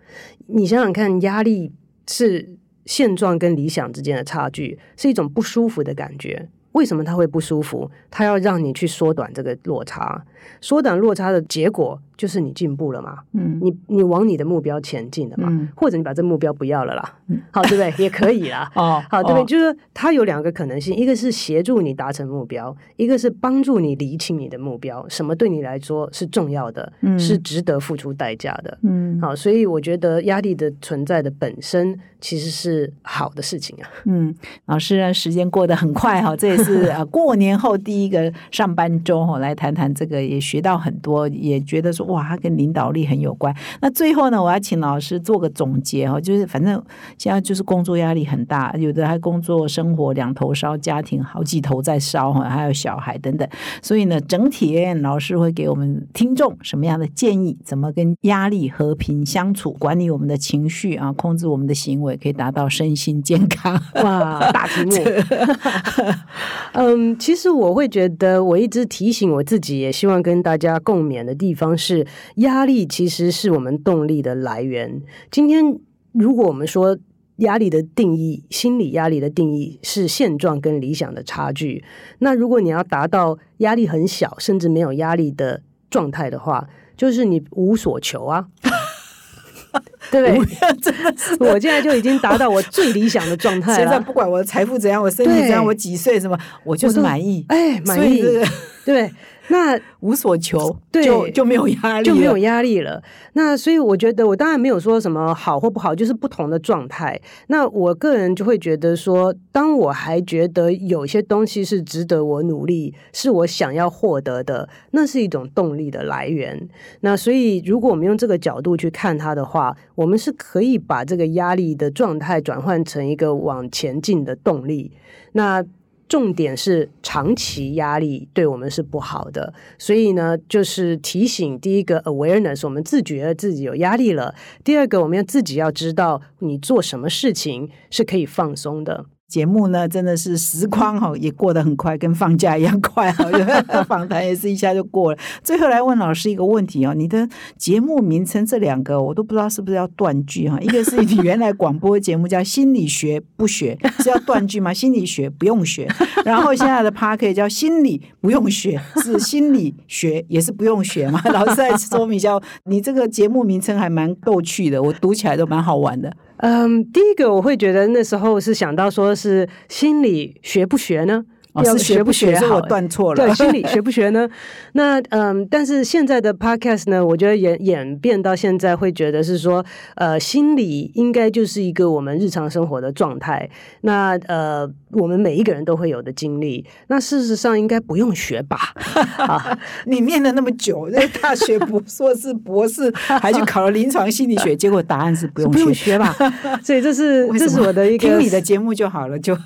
S1: 你想想看，压力是现状跟理想之间的差距，是一种不舒服的感觉。为什么他会不舒服？他要让你去缩短这个落差，缩短落差的结果。就是你进步了嘛，嗯，你你往你的目标前进了嘛，或者你把这目标不要了啦，<laughs> 好对不对？也可以啦，<laughs> 哦，好对不对？就是它有两个可能性，一个是协助你达成目标，一个是帮助你理清你的目标，什么对你来说是重要的，是值得付出代价的，嗯，好，所以我觉得压力的存在的本身其实是好的事情啊，
S2: 嗯，老师时间过得很快哈，这也是啊 <laughs> 过年后第一个上班周哈，来谈谈这个也学到很多，也觉得说。哇，它跟领导力很有关。那最后呢，我要请老师做个总结哈，就是反正现在就是工作压力很大，有的还工作生活两头烧，家庭好几头在烧哈，还有小孩等等。所以呢，整体老师会给我们听众什么样的建议？怎么跟压力和平相处，管理我们的情绪啊，控制我们的行为，可以达到身心健康？
S1: 哇，大题目。<laughs> <laughs> 嗯，其实我会觉得，我一直提醒我自己，也希望跟大家共勉的地方是。压力其实是我们动力的来源。今天，如果我们说压力的定义，心理压力的定义是现状跟理想的差距，那如果你要达到压力很小，甚至没有压力的状态的话，就是你无所求啊。<laughs> 对
S2: 不对真的是。<laughs>
S1: 我现在就已经达到我最理想的状态了。
S2: 现在不管我的财富怎样，我身体怎样，我几岁什么，我就是满意。
S1: 哎，满意
S2: 所以这。个
S1: 对，那 <laughs>
S2: 无所求，
S1: 对
S2: 就就没有压力，
S1: 就没有压力了。那所以我觉得，我当然没有说什么好或不好，就是不同的状态。那我个人就会觉得说，当我还觉得有些东西是值得我努力，是我想要获得的，那是一种动力的来源。那所以，如果我们用这个角度去看它的话，我们是可以把这个压力的状态转换成一个往前进的动力。那重点是长期压力对我们是不好的，所以呢，就是提醒第一个 awareness，我们自觉自己有压力了；第二个，我们要自己要知道你做什么事情是可以放松的。
S2: 节目呢，真的是时光哈 <laughs> 也过得很快，跟放假一样快哈。<laughs> 访谈也是一下就过了。最后来问老师一个问题哦，你的节目名称这两个我都不知道是不是要断句哈？一个是你原来广播节目叫心理学不学是要断句吗？心理学不用学。<laughs> 然后现在的 p a r k 叫心理不用学，是心理学也是不用学嘛？老师再说明一下，你这个节目名称还蛮逗趣的，我读起来都蛮好玩的。
S1: 嗯，第一个我会觉得那时候是想到说是心理学不学呢？
S2: 哦、
S1: 要
S2: 是学不学？是
S1: 好
S2: 我断错了。
S1: 对，心理学不学呢？<laughs> 那嗯，但是现在的 podcast 呢，我觉得演演变到现在，会觉得是说，呃，心理应该就是一个我们日常生活的状态。那呃，我们每一个人都会有的经历。那事实上应该不用学吧？<laughs> 啊，
S2: 你念了那么久，<laughs> 在大学博硕士、博士，<laughs> 还去考了临床心理学，结果答案是不用
S1: 不用
S2: 学。
S1: 学吧？所以这是这是我的一个
S2: 听你的节目就好了，就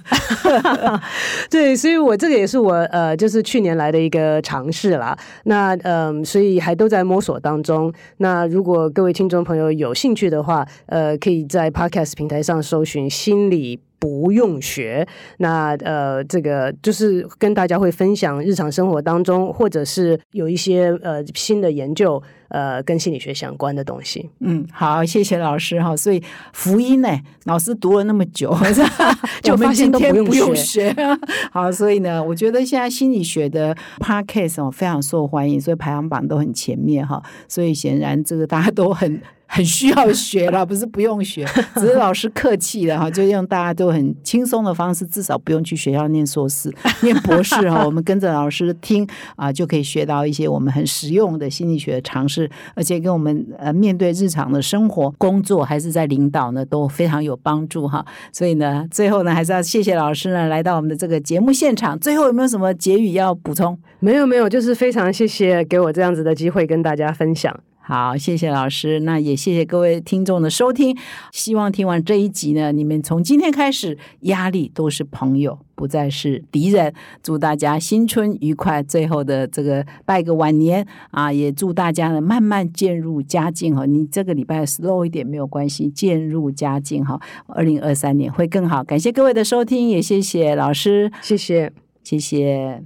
S1: 对，所以我这个也是我呃，就是去年来的一个尝试啦。那嗯、所以还都在摸索当中。那如果各位听众朋友有兴趣的话，呃，可以在 Podcast 平台上搜寻“心理”。不用学，那呃，这个就是跟大家会分享日常生活当中，或者是有一些呃新的研究，呃，跟心理学相关的东西。
S2: 嗯，好，谢谢老师哈。所以福音呢，老师读了那么久，<laughs> <laughs>
S1: 就发现都不用
S2: 学。<laughs> 好，所以呢，我觉得现在心理学的 podcast 哦非常受欢迎，所以排行榜都很前面哈。所以显然这个大家都很。很需要学了，<laughs> 不是不用学，<laughs> 只是老师客气了哈，就用大家都很轻松的方式，至少不用去学校念硕士、<laughs> 念博士哈。我们跟着老师听啊，就可以学到一些我们很实用的心理学的常识，而且跟我们呃面对日常的生活、工作还是在领导呢，都非常有帮助哈。所以呢，最后呢，还是要谢谢老师呢来到我们的这个节目现场。最后有没有什么结语要补充？
S1: 没有没有，就是非常谢谢给我这样子的机会跟大家分享。
S2: 好，谢谢老师，那也谢谢各位听众的收听。希望听完这一集呢，你们从今天开始，压力都是朋友，不再是敌人。祝大家新春愉快！最后的这个拜个晚年啊，也祝大家呢慢慢渐入佳境哈。你这个礼拜 slow 一点没有关系，渐入佳境哈。二零二三年会更好。感谢各位的收听，也谢谢老师，
S1: 谢谢。
S2: 谢谢。